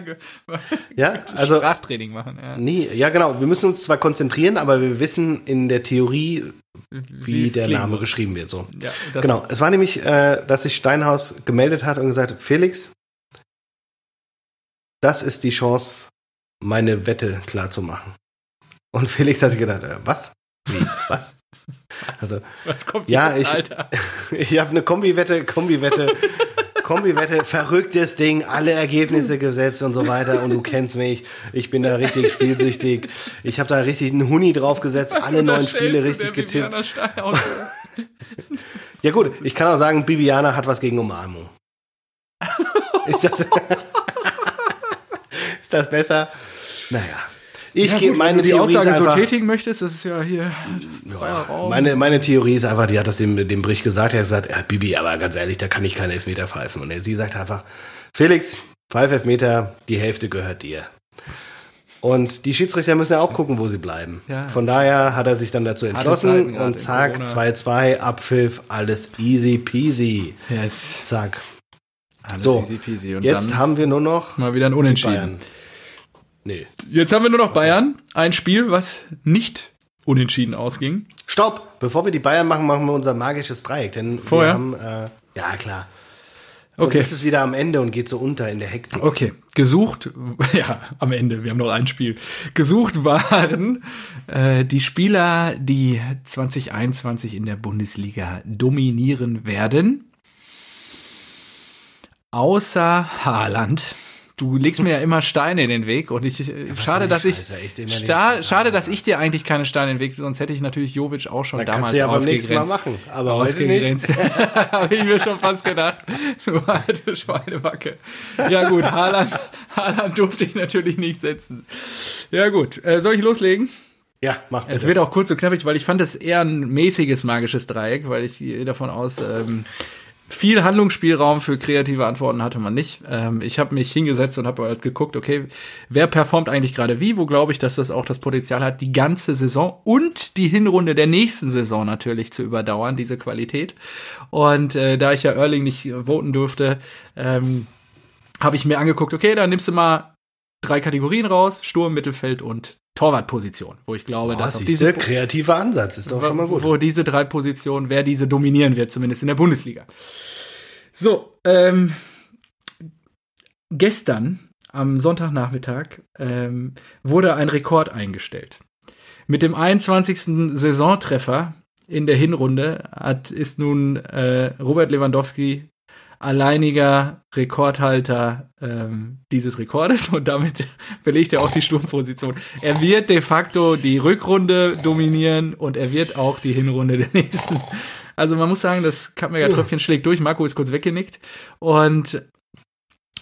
S1: ja, also
S2: Sprachtraining machen. Ja.
S1: Nee, ja genau. Wir müssen uns zwar konzentrieren, aber wir wissen in der Theorie, wie, wie der Name muss. geschrieben wird. So. Ja, genau. Es war nämlich, äh, dass sich Steinhaus gemeldet hat und gesagt, Felix, das ist die Chance, meine Wette klar zu machen. Und Felix hat sich gedacht, äh, was? Wie? Was?
S2: Also, was kommt
S1: ja, jetzt, ich, Alter? ich habe eine Kombi-Wette, Kombi-Wette, Kombi-Wette, verrücktes Ding, alle Ergebnisse gesetzt und so weiter. Und du kennst mich, ich bin da richtig spielsüchtig. Ich habe da richtig einen Huni draufgesetzt, was alle neun Spiele richtig getippt. ja gut, ich kann auch sagen, Bibiana hat was gegen Umarmung. Ist das, ist das besser? Naja. Ich ja, gebe meine
S2: wenn du die
S1: Theorie
S2: Aussage einfach, so tätigen möchtest, das ist ja hier
S1: ja, Raum. Meine, meine Theorie ist einfach, die hat das dem, dem Brich gesagt, er hat gesagt, ja, Bibi, aber ganz ehrlich, da kann ich keinen Elfmeter pfeifen. Und er, sie sagt einfach, Felix, pfeif Elfmeter, die Hälfte gehört dir. Und die Schiedsrichter müssen ja auch gucken, wo sie bleiben. Ja. Von daher hat er sich dann dazu entschlossen und zack, 2-2, Abpfiff, alles easy peasy.
S2: Yes.
S1: Zack.
S2: Alles
S1: so, easy peasy. Und jetzt haben wir nur noch
S2: mal wieder ein Unentschieden. Nee. Jetzt haben wir nur noch Bayern. Ein Spiel, was nicht unentschieden ausging.
S1: Stopp! Bevor wir die Bayern machen, machen wir unser magisches Dreieck. Denn Vorher? wir haben, äh, ja klar. Sonst okay. ist es wieder am Ende und geht so unter in der Hektik.
S2: Okay. Gesucht, ja, am Ende, wir haben noch ein Spiel. Gesucht waren äh, die Spieler, die 2021 in der Bundesliga dominieren werden. Außer Haaland du legst mir ja immer Steine in den Weg und ich ja, schade, dass ich sta schade, dass ich dir eigentlich keine Steine in den Weg, sonst hätte ich natürlich Jovic auch schon da damals
S1: ja beim nächsten Mal machen, aber ausgegrenzt.
S2: Habe ich mir schon fast gedacht. Du alte Schweinebacke. Ja gut, Haaland, Haaland durfte ich natürlich nicht setzen. Ja gut, äh, soll ich loslegen?
S1: Ja, mach bitte.
S2: Es wird auch kurz und knappig, weil ich fand es eher ein mäßiges magisches Dreieck, weil ich davon aus, ähm, viel Handlungsspielraum für kreative Antworten hatte man nicht. Ähm, ich habe mich hingesetzt und habe halt geguckt, okay, wer performt eigentlich gerade wie? Wo glaube ich, dass das auch das Potenzial hat, die ganze Saison und die Hinrunde der nächsten Saison natürlich zu überdauern, diese Qualität. Und äh, da ich ja Erling nicht voten durfte, ähm, habe ich mir angeguckt, okay, dann nimmst du mal drei Kategorien raus, Sturm, Mittelfeld und Torwartposition, wo ich glaube, Boah, dass
S1: auf diese kreativer Ansatz ist doch schon mal gut.
S2: Wo diese drei Positionen, wer diese dominieren wird, zumindest in der Bundesliga. So, ähm, gestern am Sonntagnachmittag ähm, wurde ein Rekord eingestellt. Mit dem 21. Saisontreffer in der Hinrunde hat, ist nun äh, Robert Lewandowski alleiniger Rekordhalter ähm, dieses Rekordes und damit belegt er auch die Sturmposition. Er wird de facto die Rückrunde dominieren und er wird auch die Hinrunde der nächsten. Also man muss sagen, das Kappmega-Tröpfchen schlägt durch. Marco ist kurz weggenickt und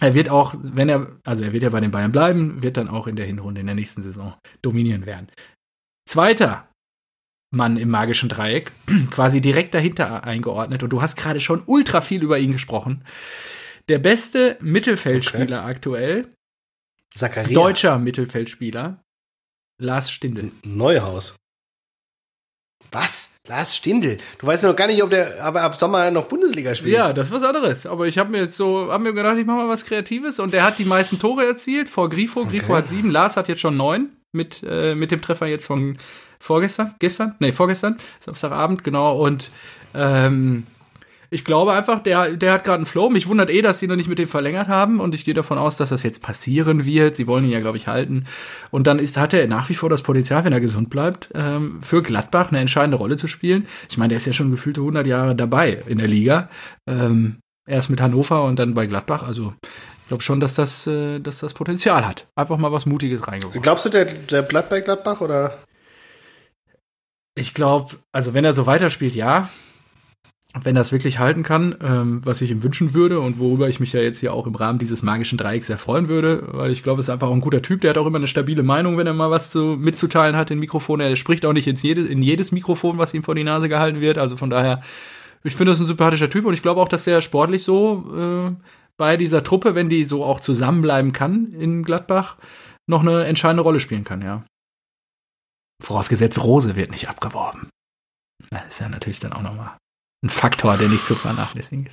S2: er wird auch, wenn er, also er wird ja bei den Bayern bleiben, wird dann auch in der Hinrunde in der nächsten Saison dominieren werden. Zweiter Mann im magischen Dreieck, quasi direkt dahinter eingeordnet. Und du hast gerade schon ultra viel über ihn gesprochen. Der beste Mittelfeldspieler okay. aktuell.
S1: Zachariah.
S2: Deutscher Mittelfeldspieler. Lars Stindl.
S1: Neuhaus. Was? Lars Stindl. Du weißt noch gar nicht, ob der aber ab Sommer noch Bundesliga spielt.
S2: Ja, das ist was anderes. Aber ich habe mir jetzt so, habe mir gedacht, ich mache mal was Kreatives. Und der hat die meisten Tore erzielt vor Grifo. Okay. Grifo hat sieben, Lars hat jetzt schon neun mit, äh, mit dem Treffer jetzt von vorgestern, gestern, nee, vorgestern, Samstagabend, genau. Und ähm, ich glaube einfach, der, der hat gerade einen Flow. Mich wundert eh, dass sie noch nicht mit dem verlängert haben. Und ich gehe davon aus, dass das jetzt passieren wird. Sie wollen ihn ja, glaube ich, halten. Und dann ist, hat er nach wie vor das Potenzial, wenn er gesund bleibt, ähm, für Gladbach eine entscheidende Rolle zu spielen. Ich meine, der ist ja schon gefühlte 100 Jahre dabei in der Liga. Ähm, erst mit Hannover und dann bei Gladbach. Also ich glaube schon, dass das, äh, dass das Potenzial hat. Einfach mal was Mutiges reingeworfen.
S1: Glaubst du, der, der bleibt bei Gladbach oder?
S2: Ich glaube, also wenn er so weiterspielt, ja. Wenn er es wirklich halten kann, ähm, was ich ihm wünschen würde und worüber ich mich ja jetzt hier auch im Rahmen dieses magischen Dreiecks sehr freuen würde, weil ich glaube, es ist einfach auch ein guter Typ, der hat auch immer eine stabile Meinung, wenn er mal was zu, mitzuteilen hat in Mikrofon. Er spricht auch nicht ins jede, in jedes Mikrofon, was ihm vor die Nase gehalten wird. Also von daher, ich finde das ein sympathischer Typ und ich glaube auch, dass er sportlich so äh, bei dieser Truppe, wenn die so auch zusammenbleiben kann in Gladbach, noch eine entscheidende Rolle spielen kann, ja. Vorausgesetzt, Rose wird nicht abgeworben. Das ist ja natürlich dann auch nochmal ein Faktor, der nicht zu vernachlässigen ist.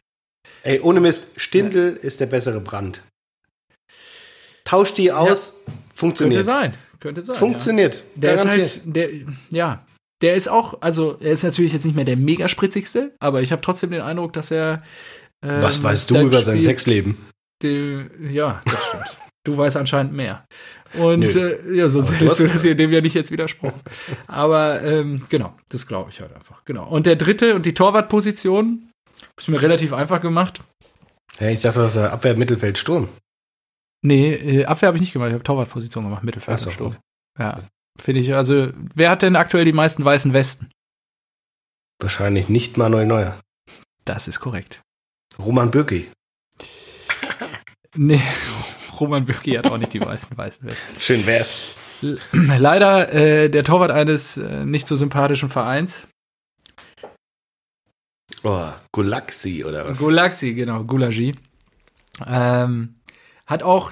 S1: Ey, ohne Mist, Stindel ja. ist der bessere Brand. Tauscht die aus, ja. funktioniert.
S2: Könnte sein, könnte sein.
S1: Funktioniert.
S2: Ja. Der Garantiert. ist halt, der, ja, der ist auch, also er ist natürlich jetzt nicht mehr der mega spritzigste, aber ich habe trotzdem den Eindruck, dass er.
S1: Ähm, Was weißt du über sein Sexleben?
S2: Die, ja, das stimmt. Du weißt anscheinend mehr. Und äh, ja, sonst hättest du das hier dem ja nicht jetzt widersprochen. Aber ähm, genau, das glaube ich halt einfach. Genau. Und der dritte und die Torwartposition, habe ich mir relativ einfach gemacht.
S1: Ja, ich dachte, das ist Abwehr, Mittelfeld, Sturm.
S2: Nee, äh, Abwehr habe ich nicht gemacht, ich habe Torwartposition gemacht, Mittelfeld so, Sturm. Ja, finde ich, also, wer hat denn aktuell die meisten weißen Westen?
S1: Wahrscheinlich nicht Manuel Neuer.
S2: Das ist korrekt.
S1: Roman Bürki.
S2: Nee, Roman Bürki hat auch nicht die meisten weißen Westen.
S1: Schön wär's.
S2: Leider äh, der Torwart eines äh, nicht so sympathischen Vereins.
S1: Oh, Gulaxi oder was?
S2: Gulaxi, genau, Gulagi. Ähm, hat auch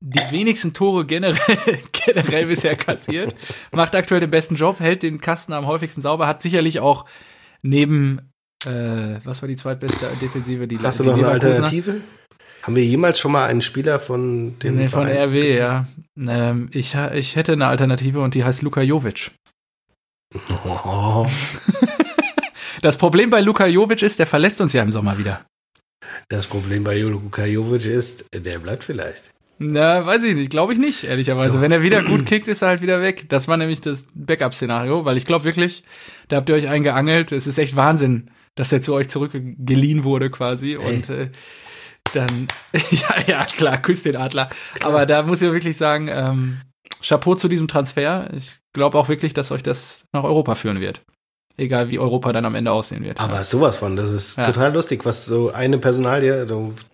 S2: die wenigsten Tore generell, generell bisher kassiert. Macht aktuell den besten Job, hält den Kasten am häufigsten sauber, hat sicherlich auch neben, äh, was war die zweitbeste Defensive? Die
S1: Hast du noch eine Alternative? Haben wir jemals schon mal einen Spieler von dem
S2: nee, von RW, ja. Ähm, ich, ich hätte eine Alternative und die heißt Luka Jovic. Oh. Das Problem bei Luka Jovic ist, der verlässt uns ja im Sommer wieder.
S1: Das Problem bei Luka Jovic ist, der bleibt vielleicht.
S2: Na, weiß ich nicht, glaube ich nicht, ehrlicherweise. So. Wenn er wieder gut kickt, ist er halt wieder weg. Das war nämlich das Backup-Szenario, weil ich glaube wirklich, da habt ihr euch eingeangelt. Es ist echt Wahnsinn, dass er zu euch zurückgeliehen wurde quasi. Hey. Und äh, dann, ja, ja, klar, küsst den Adler. Klar. Aber da muss ich wirklich sagen, ähm, Chapeau zu diesem Transfer. Ich glaube auch wirklich, dass euch das nach Europa führen wird. Egal wie Europa dann am Ende aussehen wird.
S1: Aber ja. sowas von, das ist ja. total lustig, was so eine Personalie,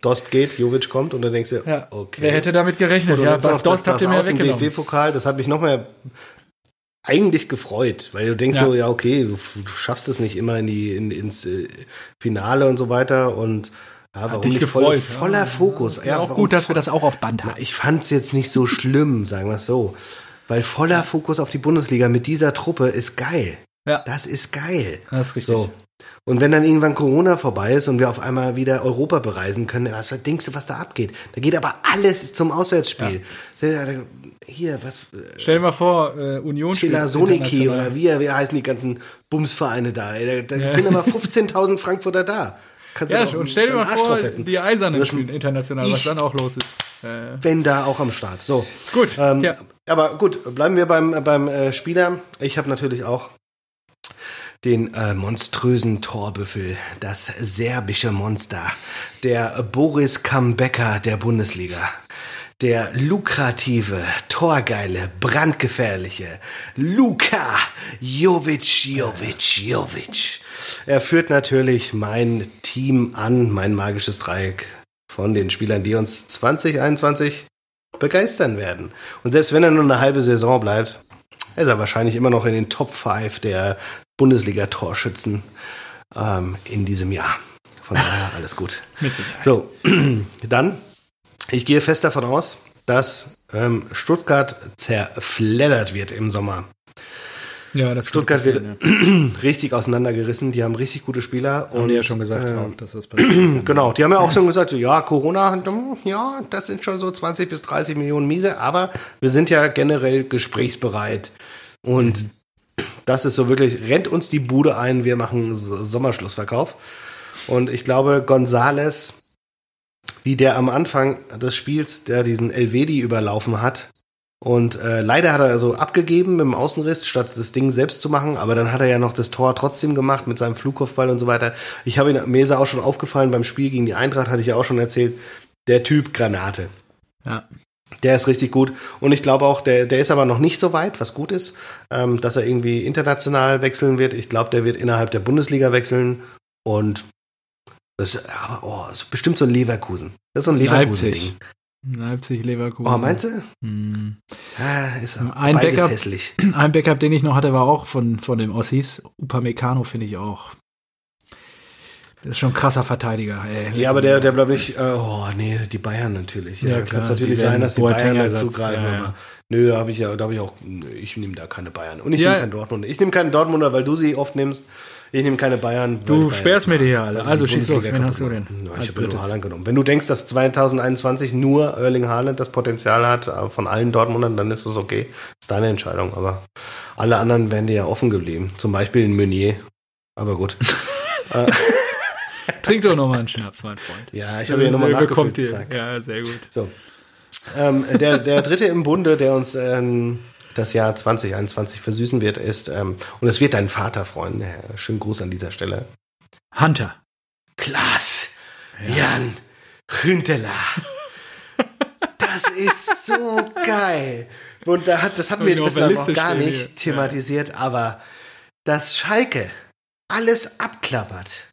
S1: Dost geht, Jovic kommt und dann denkst du,
S2: ja. okay. Wer hätte damit gerechnet?
S1: Oder ja, was Dost habt ihr mir weggenommen. DFB-Pokal, das hat mich noch mehr eigentlich gefreut, weil du denkst so, ja, okay, du, du, schaffst es nicht immer in die, in, ins äh, Finale und so weiter und ja, warum
S2: dich gefreut.
S1: Voll, voller Fokus.
S2: Ja, auch gut, dass wir das auch auf Band haben.
S1: Ich fand es jetzt nicht so schlimm, sagen wir es so. Weil voller Fokus auf die Bundesliga mit dieser Truppe ist geil. Ja. Das ist geil.
S2: Das ist richtig. So.
S1: Und wenn dann irgendwann Corona vorbei ist und wir auf einmal wieder Europa bereisen können, was denkst du, was da abgeht? Da geht aber alles zum Auswärtsspiel. Ja. Hier, was?
S2: Äh, Stell dir mal vor, äh, Union
S1: Telasoniki oder wie, wie heißen die ganzen Bumsvereine da? Da, da ja. sind aber 15.000 Frankfurter da.
S2: Kannst ja, und stell dir mal vor, die Eisernen spielen international, was dann auch los ist.
S1: Äh. Wenn da auch am Start. So. Gut. Ähm, ja. Aber gut, bleiben wir beim, beim äh, Spieler. Ich habe natürlich auch den äh, monströsen Torbüffel, das serbische Monster, der Boris Kambecker der Bundesliga, der lukrative, torgeile, brandgefährliche Luka Jovic, Jovic, Jovic. Er führt natürlich mein Team an, mein magisches Dreieck von den Spielern, die uns 2021 begeistern werden. Und selbst wenn er nur eine halbe Saison bleibt, ist er wahrscheinlich immer noch in den Top 5 der Bundesliga-Torschützen ähm, in diesem Jahr. Von daher alles gut. So, dann, ich gehe fest davon aus, dass ähm, Stuttgart zerfleddert wird im Sommer.
S2: Ja, das
S1: Stuttgart wird ja. richtig auseinandergerissen. Die haben richtig gute Spieler.
S2: Haben
S1: und,
S2: die ja schon gesagt,
S1: äh,
S2: auch, dass das passiert.
S1: genau, die haben ja auch schon gesagt, so, ja, Corona, ja, das sind schon so 20 bis 30 Millionen Miese, aber wir sind ja generell gesprächsbereit. Und mhm. das ist so wirklich, rennt uns die Bude ein, wir machen Sommerschlussverkauf. Und ich glaube, Gonzales, wie der am Anfang des Spiels, der diesen Elvedi überlaufen hat, und äh, leider hat er also abgegeben mit dem Außenriss, statt das Ding selbst zu machen. Aber dann hat er ja noch das Tor trotzdem gemacht mit seinem Flugkopfball und so weiter. Ich habe ihn, mir ist er auch schon aufgefallen beim Spiel gegen die Eintracht, hatte ich ja auch schon erzählt. Der Typ Granate.
S2: Ja.
S1: Der ist richtig gut. Und ich glaube auch, der, der ist aber noch nicht so weit, was gut ist, ähm, dass er irgendwie international wechseln wird. Ich glaube, der wird innerhalb der Bundesliga wechseln. Und das, aber, oh, ist bestimmt so ein Leverkusen. Das ist so ein Leverkusen-Ding.
S2: Leipzig, Leverkusen.
S1: Oh, meinst du?
S2: Hm.
S1: Ja, ist
S2: ein Backup,
S1: hässlich.
S2: Ein Backup, den ich noch hatte, war auch von, von dem Ossis. Upamecano finde ich auch. Das ist schon ein krasser Verteidiger. Ey.
S1: Ja, aber der, der bleibt nicht. Äh, oh, nee, die Bayern natürlich. Ja, ja kann es natürlich sein, dass die Bayern da zugreifen. Ja, ja. Aber nö, da habe ich ja, da habe ich auch. Ich nehme da keine Bayern. Und ich nehme keinen Dortmund. Ich nehme keinen Dortmunder, weil du sie oft nimmst. Ich nehme keine Bayern.
S2: Du sperrst mir die hier alle. Also schieß los. Wen hast du denn?
S1: Ja, ich habe nur Haaland genommen. Wenn du denkst, dass 2021 nur Erling Haaland das Potenzial hat äh, von allen Dortmundern, dann ist es okay. Das ist deine Entscheidung. Aber alle anderen wären dir ja offen geblieben. Zum Beispiel in Meunier. Aber gut.
S2: Äh, Trink doch nochmal einen Schnaps, mein Freund.
S1: Ja, ich habe hier nochmal nachgefüllt.
S2: Ja, sehr gut.
S1: So. Ähm, der, der dritte im Bunde, der uns ähm, das Jahr 2021 versüßen wird, ist, ähm, und es wird dein Vater freuen. Ja, schönen Gruß an dieser Stelle.
S2: Hunter.
S1: Klaas. Ja. Jan. Hünteler. Das ist so geil. Und da hat, das hatten wir bislang noch gar nicht thematisiert, aber dass Schalke alles abklappert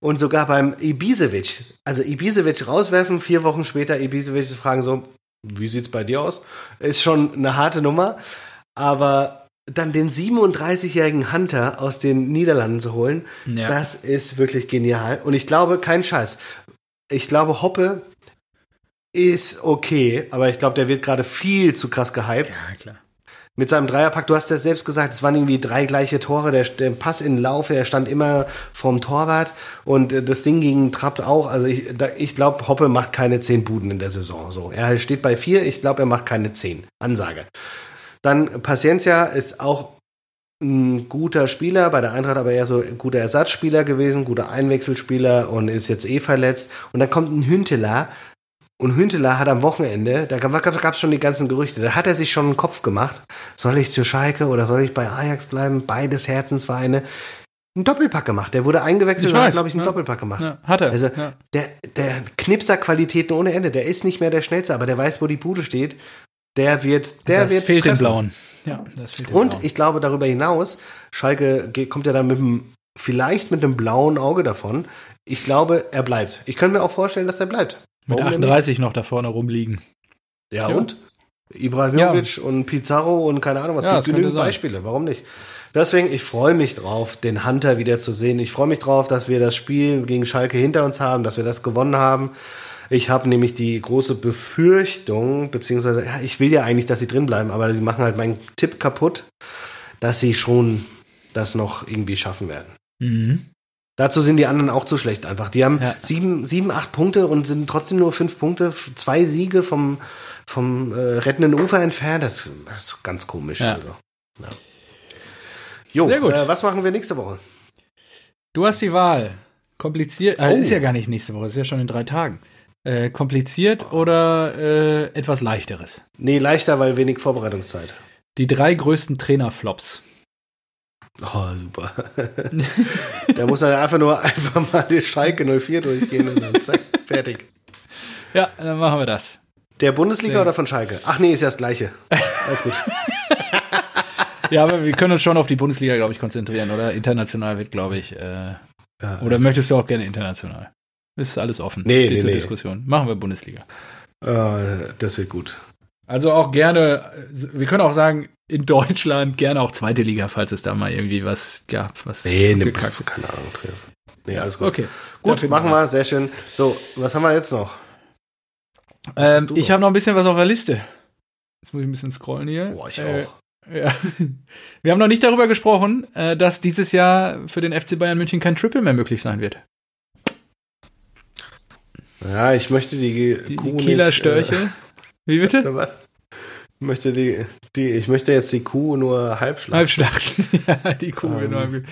S1: und sogar beim Ibisevic, also Ibisevic rauswerfen, vier Wochen später Ibisevic fragen so, wie sieht's bei dir aus? Ist schon eine harte Nummer. Aber dann den 37-jährigen Hunter aus den Niederlanden zu holen, ja. das ist wirklich genial. Und ich glaube, kein Scheiß. Ich glaube, Hoppe ist okay, aber ich glaube, der wird gerade viel zu krass gehypt.
S2: Ja, klar
S1: mit seinem Dreierpack, du hast ja selbst gesagt, es waren irgendwie drei gleiche Tore, der, der Pass in Lauf, er stand immer vorm Torwart und äh, das Ding gegen Trapp auch. Also ich, ich glaube, Hoppe macht keine zehn Buden in der Saison. So, er steht bei vier, ich glaube, er macht keine zehn. Ansage. Dann Paciencia ist auch ein guter Spieler, bei der Eintracht aber eher so ein guter Ersatzspieler gewesen, guter Einwechselspieler und ist jetzt eh verletzt. Und dann kommt ein Hünteler, und Hünteler hat am Wochenende, da gab es schon die ganzen Gerüchte, da hat er sich schon einen Kopf gemacht. Soll ich zu Schalke oder soll ich bei Ajax bleiben? Beides Herzensvereine. Einen Doppelpack gemacht. Der wurde eingewechselt ich und hat, glaube ich, einen ja. Doppelpack gemacht. Ja,
S2: hat er.
S1: Also,
S2: ja.
S1: der, der Knipser-Qualitäten ohne Ende. Der ist nicht mehr der Schnellste, aber der weiß, wo die Bude steht. Der wird, der
S2: das
S1: wird.
S2: fehlt treffen. den Blauen. Ja, das fehlt den
S1: Und
S2: Blauen.
S1: ich glaube, darüber hinaus, Schalke kommt ja dann mit einem, vielleicht mit einem blauen Auge davon. Ich glaube, er bleibt. Ich könnte mir auch vorstellen, dass er bleibt.
S2: Mit Warum 38 noch da vorne rumliegen.
S1: Ja, ja. und? Ibrahimovic ja. und Pizarro und keine Ahnung, was ja, gibt genügend Beispiele. Warum nicht? Deswegen, ich freue mich drauf, den Hunter wieder zu sehen. Ich freue mich drauf, dass wir das Spiel gegen Schalke hinter uns haben, dass wir das gewonnen haben. Ich habe nämlich die große Befürchtung, beziehungsweise, ja, ich will ja eigentlich, dass sie drin bleiben, aber sie machen halt meinen Tipp kaputt, dass sie schon das noch irgendwie schaffen werden.
S2: Mhm.
S1: Dazu sind die anderen auch zu schlecht einfach. Die haben ja. sieben, sieben, acht Punkte und sind trotzdem nur fünf Punkte, zwei Siege vom, vom äh, rettenden Ufer entfernt. Das, das ist ganz komisch. Ja. Also. Ja. Jo, Sehr gut. Äh, was machen wir nächste Woche?
S2: Du hast die Wahl. Kompliziert. Äh, oh. Ist ja gar nicht nächste Woche, ist ja schon in drei Tagen. Äh, kompliziert oder äh, etwas leichteres?
S1: Nee, leichter, weil wenig Vorbereitungszeit.
S2: Die drei größten Trainerflops.
S1: Oh, super. da muss man einfach nur einfach mal den Schalke 04 durchgehen und dann zack, fertig.
S2: Ja, dann machen wir das.
S1: Der Bundesliga nee. oder von Schalke? Ach nee, ist ja das Gleiche. Alles gut.
S2: ja, aber wir können uns schon auf die Bundesliga, glaube ich, konzentrieren, oder? International wird, glaube ich. Äh, ja, oder also möchtest du auch gerne international? Ist alles offen.
S1: Nee, nee, zur nee.
S2: Diskussion. Machen wir Bundesliga.
S1: Äh, das wird gut.
S2: Also auch gerne, wir können auch sagen, in Deutschland gerne auch zweite Liga, falls es da mal irgendwie was gab. Was
S1: nee, ne, pf, keine Ahnung. Nee, alles gut. Okay. Gut, machen wir, sehr schön. So, was haben wir jetzt noch?
S2: Ähm, ich habe noch ein bisschen was auf der Liste. Jetzt muss ich ein bisschen scrollen hier.
S1: Boah, ich äh, auch.
S2: Ja. Wir haben noch nicht darüber gesprochen, äh, dass dieses Jahr für den FC Bayern München kein Triple mehr möglich sein wird.
S1: Ja, ich möchte die,
S2: die, die Kieler äh, Störche. Äh, Wie bitte?
S1: Was? Möchte die, die, ich möchte jetzt die Kuh nur halb schlachten.
S2: Halb schlachten, ja, die Kuh. Ähm.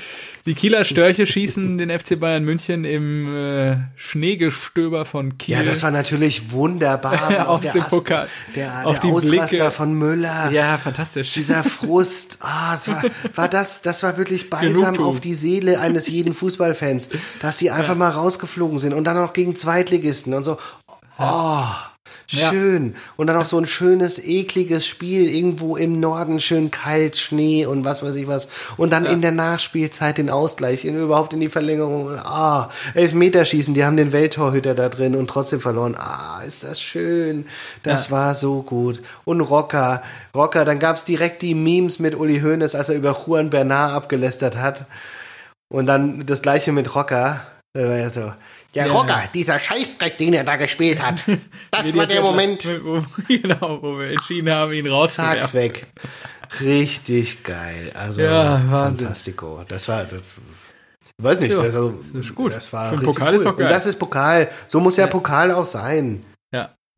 S2: Die Kieler Störche schießen den FC Bayern München im äh, Schneegestöber von Kiel.
S1: Ja, das war natürlich wunderbar.
S2: Aus dem Pokal.
S1: Der, auch der Ausraster Blicke. von Müller.
S2: Ja, fantastisch.
S1: Dieser Frust. Ah, oh, war, war das, das war wirklich balsam auf die Seele eines jeden Fußballfans, dass die einfach ja. mal rausgeflogen sind und dann auch gegen Zweitligisten und so. Oh. Schön. Ja. Und dann auch so ein schönes, ekliges Spiel irgendwo im Norden, schön kalt, Schnee und was weiß ich was. Und dann ja. in der Nachspielzeit den Ausgleich, in, überhaupt in die Verlängerung. Ah, Elfmeterschießen, die haben den Welttorhüter da drin und trotzdem verloren. Ah, ist das schön. Das ja. war so gut. Und Rocker, Rocker, dann gab's direkt die Memes mit Uli Hoeneß, als er über Juan Bernard abgelästert hat. Und dann das gleiche mit Rocker. Da war ja so, der ja. Rocker, dieser Scheißdreck, den er da gespielt hat. Das nee, war der Moment.
S2: Wo, genau, wo wir entschieden haben, ihn rauszuwerfen.
S1: Zack, weg. Richtig geil. Also, ja, fantastico. Das war, das, ich weiß nicht, ja, das, also,
S2: das ist gut.
S1: Das war
S2: Für Pokal cool. ist auch geil.
S1: Und das ist Pokal. So muss ja, ja Pokal auch sein.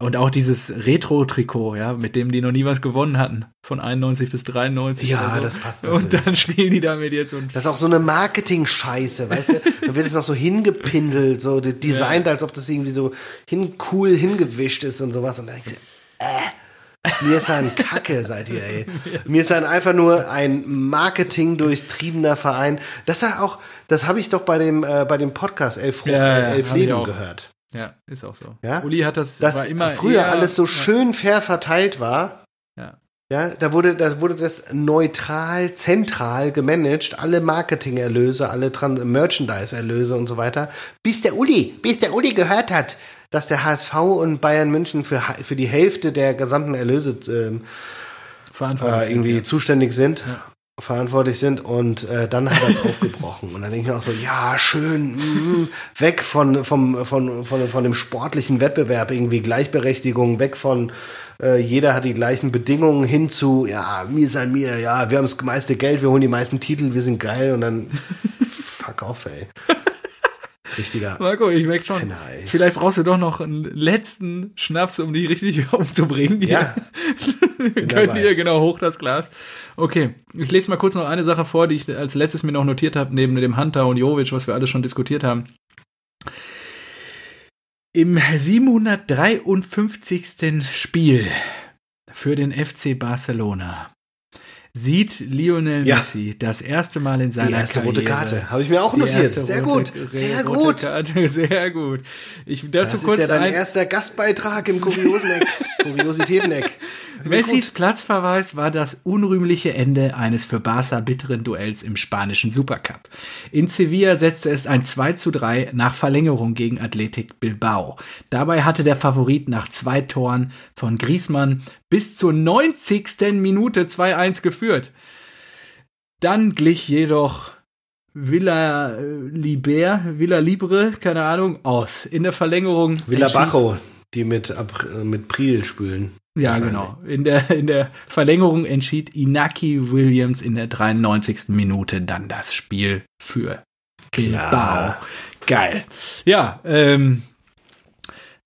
S2: Und auch dieses Retro-Trikot, ja, mit dem die noch nie was gewonnen hatten. Von 91 bis 93.
S1: Ja,
S2: so.
S1: das passt natürlich.
S2: Und dann spielen die damit jetzt. Und
S1: das ist auch so eine Marketing-Scheiße, weißt du? Da wird es noch so hingepindelt, so designt, ja. als ob das irgendwie so hin, cool hingewischt ist und sowas. Und dann denkst du, äh, mir ist ein Kacke, seid ihr, ey. Mir ist ein einfach nur ein Marketing durchtriebener Verein. Das ist auch, das habe ich doch bei dem, äh, bei dem Podcast Elf, ja, äh, Elf Leben gehört.
S2: Ja, ist auch so.
S1: Ja?
S2: Uli hat das war immer
S1: früher alles so schön fair verteilt war.
S2: Ja.
S1: Ja, da wurde, da wurde das neutral, zentral gemanagt, alle Marketingerlöse, alle Merchandise-Erlöse und so weiter, bis der Uli, bis der Uli gehört hat, dass der HSV und Bayern München für, für die Hälfte der gesamten Erlöse ähm, äh, irgendwie ja. zuständig sind. Ja verantwortlich sind und äh, dann hat er es aufgebrochen. Und dann denke ich mir auch so ja schön mh, weg von vom von, von von dem sportlichen Wettbewerb irgendwie Gleichberechtigung weg von äh, jeder hat die gleichen Bedingungen hin zu ja mir sein mir ja wir haben das meiste Geld wir holen die meisten Titel wir sind geil. Und dann fuck off ey Richtiger.
S2: Marco, ich merke schon. Penner, vielleicht brauchst du doch noch einen letzten Schnaps, um die richtig umzubringen.
S1: Ja.
S2: Könnt ihr genau hoch das Glas. Okay, ich lese mal kurz noch eine Sache vor, die ich als letztes mir noch notiert habe, neben dem Hunter und Jovic, was wir alle schon diskutiert haben. Im 753. Spiel für den FC Barcelona sieht Lionel ja. Messi das erste Mal in seiner
S1: Die erste
S2: Karriere,
S1: rote Karte, habe ich mir auch notiert. Sehr rote, gut, sehr gut.
S2: Karte, sehr gut. Ich,
S1: dazu das kurz ist ja dein erster Gastbeitrag im Kurioseneck, Kuriositäteneck.
S2: Messis Platzverweis war das unrühmliche Ende eines für Barca bitteren Duells im spanischen Supercup. In Sevilla setzte es ein 2 zu 3 nach Verlängerung gegen Athletic Bilbao. Dabei hatte der Favorit nach zwei Toren von Griezmann bis zur 90. Minute 2-1 geführt. Dann glich jedoch Villa äh, Liber, Villa Libre, keine Ahnung, aus. In der Verlängerung.
S1: Villa Bajo, die mit, mit Priel spülen.
S2: Ja, genau. In der, in der Verlängerung entschied Inaki Williams in der 93. Minute dann das Spiel für Bilbao. Geil. Ja, ähm,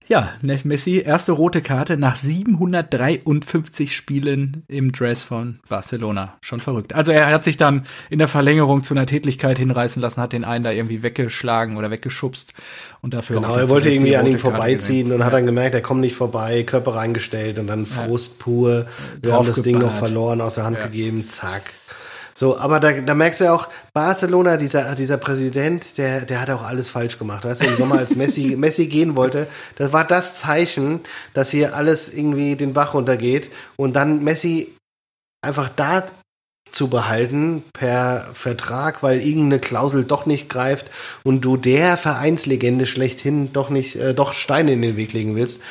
S2: ja, Messi, erste rote Karte nach 753 Spielen im Dress von Barcelona. Schon verrückt. Also er hat sich dann in der Verlängerung zu einer Tätigkeit hinreißen lassen, hat den einen da irgendwie weggeschlagen oder weggeschubst und dafür
S1: Genau, er wollte irgendwie an ihm vorbeiziehen und ja. hat dann gemerkt, er kommt nicht vorbei, Körper reingestellt und dann Frust pur. Wir haben das Ding noch verloren, aus der Hand ja. gegeben, zack. So, aber da, da merkst du ja auch, Barcelona, dieser, dieser Präsident, der, der hat auch alles falsch gemacht. Weißt du, im Sommer, als Messi, Messi gehen wollte, das war das Zeichen, dass hier alles irgendwie den Bach runtergeht. Und dann Messi einfach da zu behalten per Vertrag, weil irgendeine Klausel doch nicht greift und du der Vereinslegende schlechthin doch nicht, äh, doch Steine in den Weg legen willst.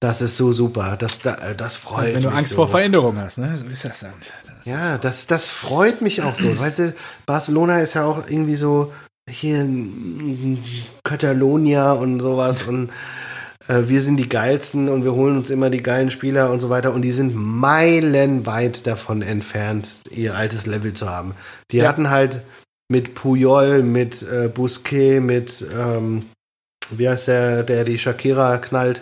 S1: Das ist so super. Das, das freut mich.
S2: Wenn du Angst
S1: so.
S2: vor Veränderung hast, ne? So ist das dann. Das
S1: ja, das, das freut mich auch so. weißt du, Barcelona ist ja auch irgendwie so hier in Catalonia und sowas und äh, wir sind die geilsten und wir holen uns immer die geilen Spieler und so weiter und die sind meilenweit davon entfernt, ihr altes Level zu haben. Die ja. hatten halt mit Puyol, mit äh, Busquet, mit ähm, wie heißt der, der die Shakira knallt?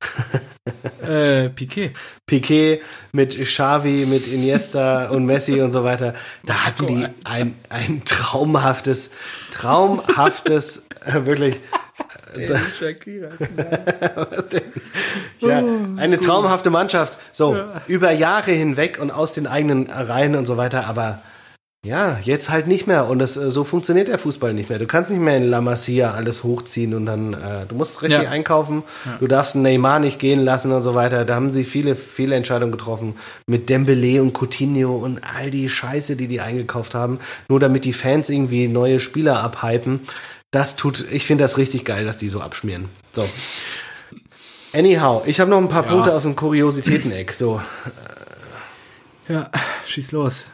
S2: äh, Piquet.
S1: Piquet mit Xavi, mit Iniesta und Messi und so weiter. Da hatten die ein, ein traumhaftes, traumhaftes, äh, wirklich. Äh, Shakira. ja, eine traumhafte Mannschaft. So, ja. über Jahre hinweg und aus den eigenen Reihen und so weiter, aber ja, jetzt halt nicht mehr. Und das, äh, so funktioniert der Fußball nicht mehr. Du kannst nicht mehr in La Masia alles hochziehen und dann, äh, du musst richtig ja. einkaufen. Ja. Du darfst Neymar nicht gehen lassen und so weiter. Da haben sie viele, viele Entscheidungen getroffen. Mit Dembele und Coutinho und all die Scheiße, die die eingekauft haben. Nur damit die Fans irgendwie neue Spieler abhypen. Das tut, ich finde das richtig geil, dass die so abschmieren. So. Anyhow, ich habe noch ein paar ja. Punkte aus dem Kuriositäten-Eck. So.
S2: Ja, schieß los.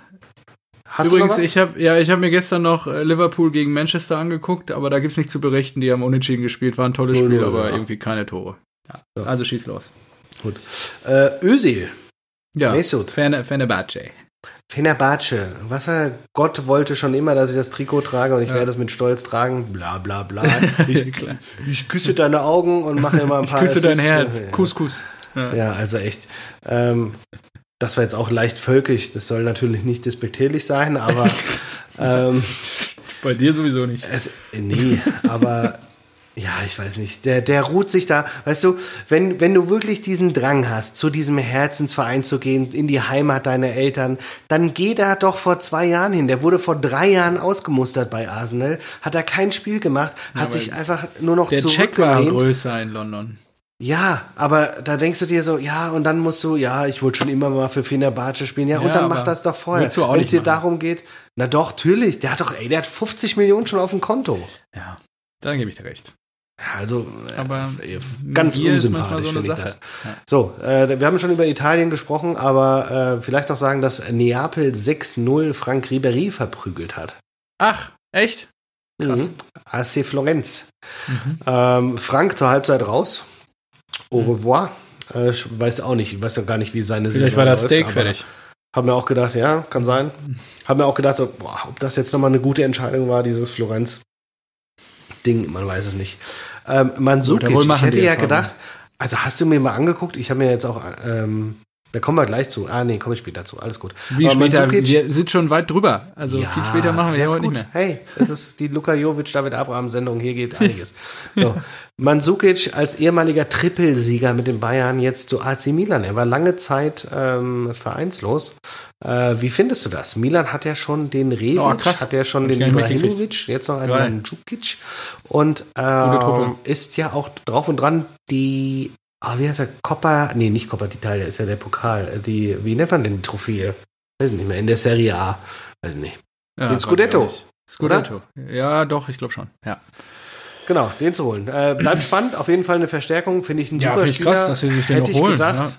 S2: Hast Übrigens, ich habe ja, ich habe mir gestern noch äh, Liverpool gegen Manchester angeguckt, aber da gibt's nichts zu berichten. Die haben unentschieden gespielt, war ein tolles Spiel, aber ja. irgendwie keine Tore. Ja. So. Also schieß los.
S1: Gut. Äh, Özil.
S2: Ja. Mesut. Fene, Fenerbahce.
S1: Fenerbahce. Was er, Gott wollte schon immer, dass ich das Trikot trage und ich ja. werde es mit Stolz tragen. Bla bla bla. Ich, ich küsse deine Augen und mache immer ein paar.
S2: Ich küsse dein Herz. Kuss, Kuss.
S1: Ja. ja, also echt. Ähm, das war jetzt auch leicht völkisch, das soll natürlich nicht despektierlich sein, aber ähm,
S2: bei dir sowieso nicht.
S1: Es, nee, aber ja, ich weiß nicht. Der, der ruht sich da, weißt du, wenn, wenn du wirklich diesen Drang hast, zu diesem Herzensverein zu gehen, in die Heimat deiner Eltern, dann geh da doch vor zwei Jahren hin. Der wurde vor drei Jahren ausgemustert bei Arsenal, hat da kein Spiel gemacht, hat ja, sich einfach nur noch
S2: der Check war größer in London.
S1: Ja, aber da denkst du dir so, ja, und dann musst du, ja, ich wollte schon immer mal für Fenerbahce spielen, ja, ja und dann mach das doch vorher. Wenn es dir darum geht, na doch, natürlich, der hat doch, ey, der hat 50 Millionen schon auf dem Konto.
S2: Ja, dann gebe ich dir recht.
S1: Also, äh, aber äh, ganz unsympathisch so finde ich das. Ja. So, äh, wir haben schon über Italien gesprochen, aber äh, vielleicht noch sagen, dass Neapel 6-0 Frank Ribery verprügelt hat.
S2: Ach, echt?
S1: Krass. Mhm. AC Florenz. Mhm. Ähm, Frank zur Halbzeit raus. Au revoir. Äh, ich weiß auch nicht, ich weiß noch gar nicht, wie seine
S2: Vielleicht Saison war das Steak fertig.
S1: Hab mir auch gedacht, ja, kann sein. Hab mir auch gedacht, so, boah, ob das jetzt nochmal eine gute Entscheidung war, dieses Florenz-Ding, man weiß es nicht. Ähm, Mansukic, ich hätte ja gedacht, also hast du mir mal angeguckt, ich habe mir jetzt auch ähm, da kommen wir gleich zu. Ah, nee, komme ich später zu. Alles gut.
S2: Wie Aber später? Wir sind schon weit drüber. Also ja, viel später machen wir ja heute
S1: gut.
S2: nicht
S1: mehr. Hey, das ist die Luka Jovic, David Abraham Sendung. Hier geht einiges. So. Mandzukic als ehemaliger Trippelsieger mit den Bayern jetzt zu AC Milan. Er war lange Zeit ähm, vereinslos. Äh, wie findest du das? Milan hat ja schon den Rebic, oh, hat ja schon den Ibrahimovic, jetzt noch einen Mandzukic und ähm, ist ja auch drauf und dran, die Ah, wie heißt der? Coppa, nee, nicht Coppa d'Italia, ist ja der Pokal. Die, wie nennt man denn die Trophäe? Weiß nicht mehr, in der Serie A. Weiß nicht. Ja, den Scudetto.
S2: Scudetto. Ja, doch, ich glaube schon. Ja.
S1: Genau, den zu holen. Äh, bleibt spannend, auf jeden Fall eine Verstärkung, finde ich ein
S2: ja,
S1: super
S2: Spieler. Krass, dass sie sich den
S1: hätte
S2: ich holen.
S1: gedacht.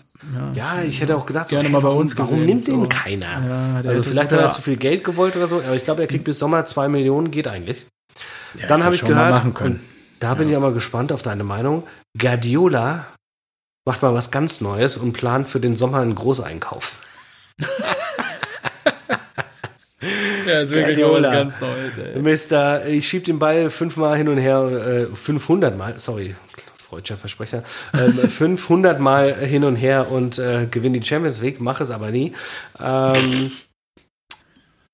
S1: Ja, ja. ich hätte auch gedacht,
S2: so, mal bei
S1: warum,
S2: uns
S1: warum nimmt den so. keiner? also vielleicht hat er zu viel Geld gewollt oder so, aber ich glaube, er kriegt bis Sommer zwei Millionen, geht eigentlich. Dann habe ich gehört, und da bin ich aber gespannt auf deine Meinung. Guardiola macht mal was ganz Neues und plant für den Sommer einen Großeinkauf.
S2: ja, ist wirklich was ganz Neues, ey.
S1: Mister, ich schieb den Ball fünfmal hin und her, äh, 500 Mal, sorry, freudscher Versprecher, ähm, 500 Mal hin und her und äh, gewinne die Champions League, mache es aber nie. Ähm,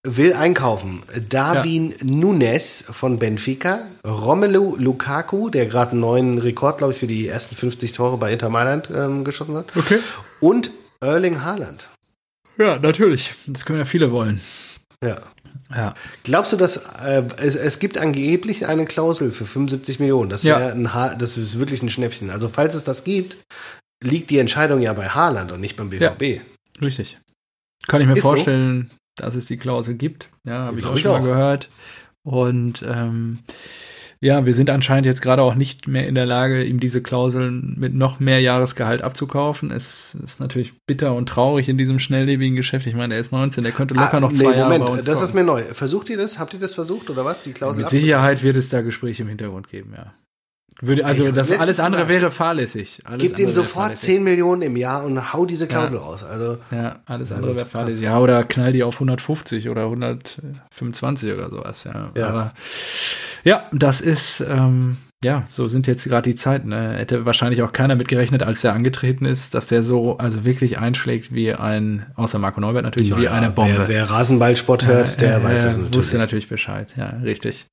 S1: will einkaufen. Darwin ja. Nunes von Benfica, Romelu Lukaku, der gerade einen neuen Rekord, glaube ich, für die ersten 50 Tore bei Inter Mailand ähm, geschossen hat.
S2: Okay.
S1: Und Erling Haaland.
S2: Ja, natürlich. Das können ja viele wollen.
S1: Ja. Ja. Glaubst du, dass äh, es, es gibt angeblich eine Klausel für 75 Millionen? Das wäre ja. ein ha das ist wirklich ein Schnäppchen. Also falls es das gibt, liegt die Entscheidung ja bei Haaland und nicht beim BVB. Ja,
S2: richtig. Kann ich mir ist vorstellen, so? dass es die Klausel gibt. Ja, habe ich auch schon mal gehört. Und ähm, ja, wir sind anscheinend jetzt gerade auch nicht mehr in der Lage, ihm diese Klauseln mit noch mehr Jahresgehalt abzukaufen. Es ist natürlich bitter und traurig in diesem schnelllebigen Geschäft. Ich meine, er ist 19, der könnte locker ah, noch zwei nee, Jahre
S1: Moment, das ist mir neu. Versucht ihr das? Habt ihr das versucht oder was? Die Klausel
S2: Mit Sicherheit wird es da Gespräche im Hintergrund geben, ja. Würde, also das alles andere wäre fahrlässig. Alles
S1: Gib denen sofort 10 Millionen im Jahr und hau diese Klausel ja. raus. Also,
S2: ja, alles andere wäre fahrlässig. Ja, oder knall die auf 150 oder 125 oder sowas. Ja, ja. Aber ja, das ist, ähm, ja, so sind jetzt gerade die Zeiten. Ne? Hätte wahrscheinlich auch keiner mitgerechnet, als der angetreten ist, dass der so also wirklich einschlägt wie ein, außer Marco Neubert natürlich, ja, wie eine Bombe.
S1: Wer, wer Rasenballsport hört, der äh, weiß
S2: es natürlich. Wusste natürlich Bescheid, ja, richtig.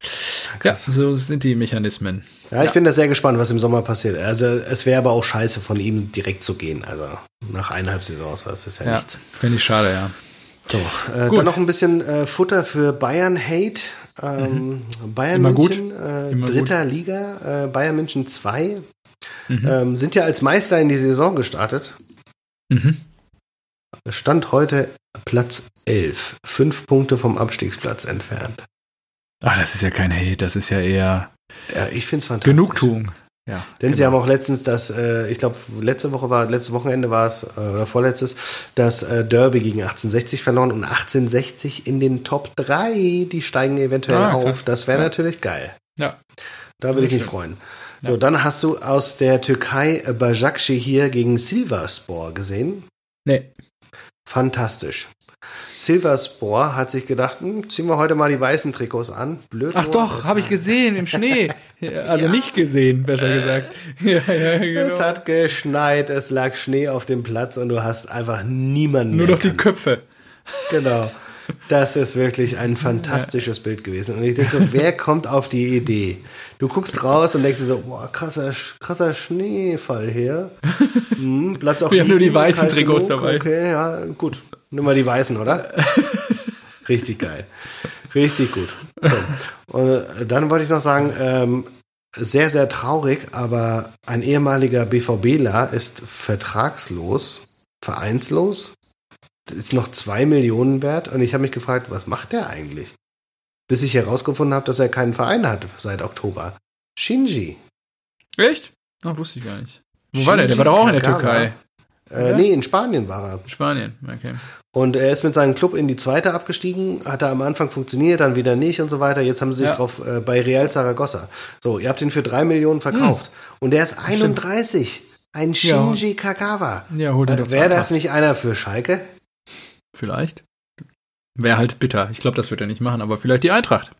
S2: Krass. Ja, so sind die Mechanismen.
S1: Ja, ich ja. bin da sehr gespannt, was im Sommer passiert. Also es wäre aber auch scheiße von ihm direkt zu gehen. Also nach eineinhalb Saisons, das ist ja, ja nichts.
S2: Finde ich schade, ja.
S1: So, äh, dann noch ein bisschen äh, Futter für Bayern-Hate. Ähm, mhm. Bayern Immer München, äh, dritter gut. Liga, äh, Bayern München 2, mhm. ähm, sind ja als Meister in die Saison gestartet. Mhm. Stand heute Platz 11, fünf Punkte vom Abstiegsplatz entfernt.
S2: Ach, das ist ja kein Hate, das ist ja eher
S1: ja, ich finde es fantastisch.
S2: Genugtuung.
S1: Ja, Denn genau. sie haben auch letztens das, äh, ich glaube, letzte Woche war, letztes Wochenende war es, äh, oder vorletztes, das äh, Derby gegen 1860 verloren und 1860 in den Top 3, die steigen eventuell ah, auf. Das wäre ja. natürlich geil.
S2: Ja.
S1: Da würde ich mich freuen. Ja. So, dann hast du aus der Türkei Bajakci hier gegen Silverspor gesehen.
S2: Nee.
S1: Fantastisch. Silverspore hat sich gedacht, hm, ziehen wir heute mal die weißen Trikots an.
S2: Blöd. Ach doch, habe ich gesehen im Schnee. Also ja. nicht gesehen, besser gesagt.
S1: Ja, ja, genau. Es hat geschneit, es lag Schnee auf dem Platz und du hast einfach niemanden
S2: Nur noch die Köpfe.
S1: Genau. Das ist wirklich ein fantastisches ja. Bild gewesen. Und ich denke so, wer kommt auf die Idee? Du guckst raus und denkst dir so, boah, krasser, krasser Schneefall hier. Hm, bleibt auch
S2: Wir haben nur die weißen Trikots genug. dabei.
S1: Okay, ja, gut. Nimm mal die weißen, oder? Richtig geil. Richtig gut. So. Und äh, dann wollte ich noch sagen, ähm, sehr, sehr traurig, aber ein ehemaliger BVBler ist vertragslos, vereinslos ist noch zwei Millionen wert und ich habe mich gefragt, was macht der eigentlich? Bis ich herausgefunden habe, dass er keinen Verein hat seit Oktober. Shinji.
S2: Echt? Ach, wusste ich gar nicht. Wo Shinji war der? Der war doch auch in der Türkei.
S1: Äh, nee, in Spanien war er.
S2: Spanien, okay.
S1: Und er ist mit seinem Club in die zweite abgestiegen, hat er am Anfang funktioniert, dann wieder nicht und so weiter. Jetzt haben sie sich ja. drauf äh, bei Real Zaragoza. So, ihr habt ihn für drei Millionen verkauft. Hm. Und der ist 31. Stimmt. Ein Shinji ja. Kagawa.
S2: Ja, hol den äh,
S1: Wäre das nicht einer für Schalke?
S2: Vielleicht. Wäre halt bitter. Ich glaube, das wird er nicht machen, aber vielleicht die Eintracht.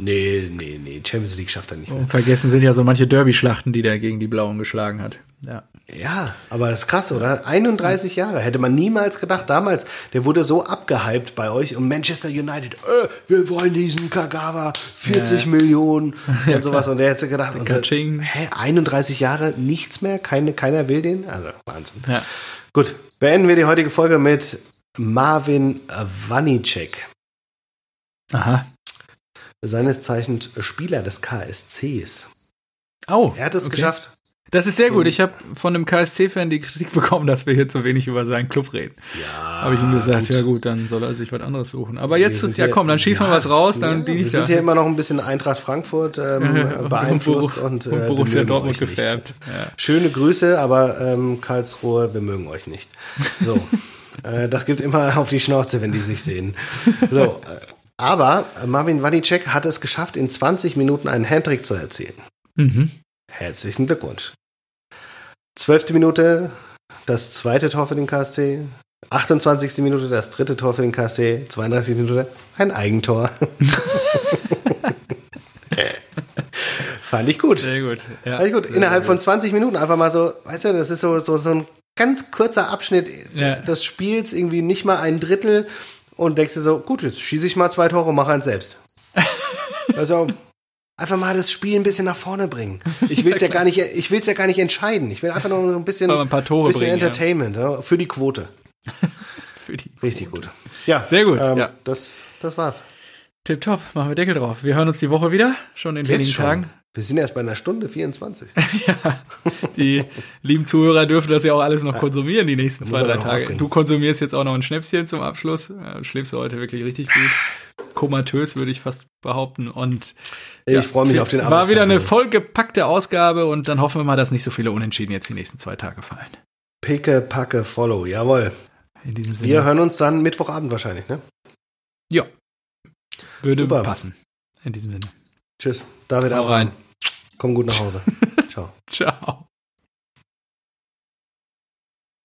S1: Nee, nee, nee. Champions League schafft er nicht
S2: mehr. Und vergessen sind ja so manche Derby-Schlachten, die der gegen die Blauen geschlagen hat. Ja.
S1: Ja, aber ist krass, oder? 31 Jahre. Hätte man niemals gedacht. Damals, der wurde so abgehypt bei euch und Manchester United, äh, wir wollen diesen Kagawa, 40 ja. Millionen und ja, sowas. Und der hätte gedacht, unser, hä, 31 Jahre, nichts mehr, keine, keiner will den? Also, Wahnsinn. Ja. Gut, beenden wir die heutige Folge mit Marvin Wanicek.
S2: Aha.
S1: Seines Zeichens Spieler des KSCs.
S2: Oh.
S1: Er hat es okay. geschafft.
S2: Das ist sehr gut. Ich habe von einem KSC-Fan die Kritik bekommen, dass wir hier zu wenig über seinen Club reden.
S1: Ja.
S2: Habe ich ihm gesagt, ja gut, dann soll er sich was anderes suchen. Aber jetzt, ja komm, dann schieß ja, mal was raus, dann ja,
S1: die Wir sind hier immer noch ein bisschen Eintracht Frankfurt ähm, beeinflusst und,
S2: und, äh, Borussia Dortmund gefärbt.
S1: Ja. Schöne Grüße, aber ähm, Karlsruhe, wir mögen euch nicht. So. Äh, das gibt immer auf die Schnauze, wenn die sich sehen. So, äh, aber Marvin Wanicek hat es geschafft, in 20 Minuten einen Handtrick zu erzielen.
S2: Mhm.
S1: Herzlichen Glückwunsch. Zwölfte Minute, das zweite Tor für den KSC. 28. Minute, das dritte Tor für den KSC. 32. Minute, ein Eigentor. Fand ich gut.
S2: Sehr gut.
S1: Ja, Fand ich gut. Innerhalb von 20 Minuten einfach mal so, weißt du, das ist so, so, so ein ganz kurzer Abschnitt ja. des Spiels, irgendwie nicht mal ein Drittel und denkst dir so, gut, jetzt schieße ich mal zwei Tore und mache eins selbst. also einfach mal das Spiel ein bisschen nach vorne bringen. Ich will es ja gar nicht, ich will ja gar nicht entscheiden. Ich will einfach nur so ein bisschen,
S2: ein paar Tore
S1: bisschen
S2: bringen,
S1: Entertainment ja. für die Quote. für die Richtig gut. Ja,
S2: sehr gut.
S1: Ähm,
S2: ja.
S1: Das, das war's.
S2: Tipptopp, machen wir Deckel drauf. Wir hören uns die Woche wieder, schon in wenigen Tagen.
S1: Wir sind erst bei einer Stunde 24.
S2: ja, die lieben Zuhörer dürfen das ja auch alles noch konsumieren, die nächsten zwei, drei Tage. Du konsumierst jetzt auch noch ein Schnäpschen zum Abschluss. Ja, schläfst du heute wirklich richtig gut. Komatös, würde ich fast behaupten. Und
S1: ich ja, freue mich auf den
S2: Abend. War wieder eine vollgepackte Ausgabe und dann hoffen wir mal, dass nicht so viele Unentschieden jetzt die nächsten zwei Tage fallen.
S1: Picke, packe, follow, jawohl. In diesem Sinne. Wir hören uns dann Mittwochabend wahrscheinlich, ne?
S2: Ja. Würde Super. passen. In diesem Sinne.
S1: Tschüss. David,
S2: Hau rein.
S1: Komm gut nach Hause. Ciao.
S2: Ciao.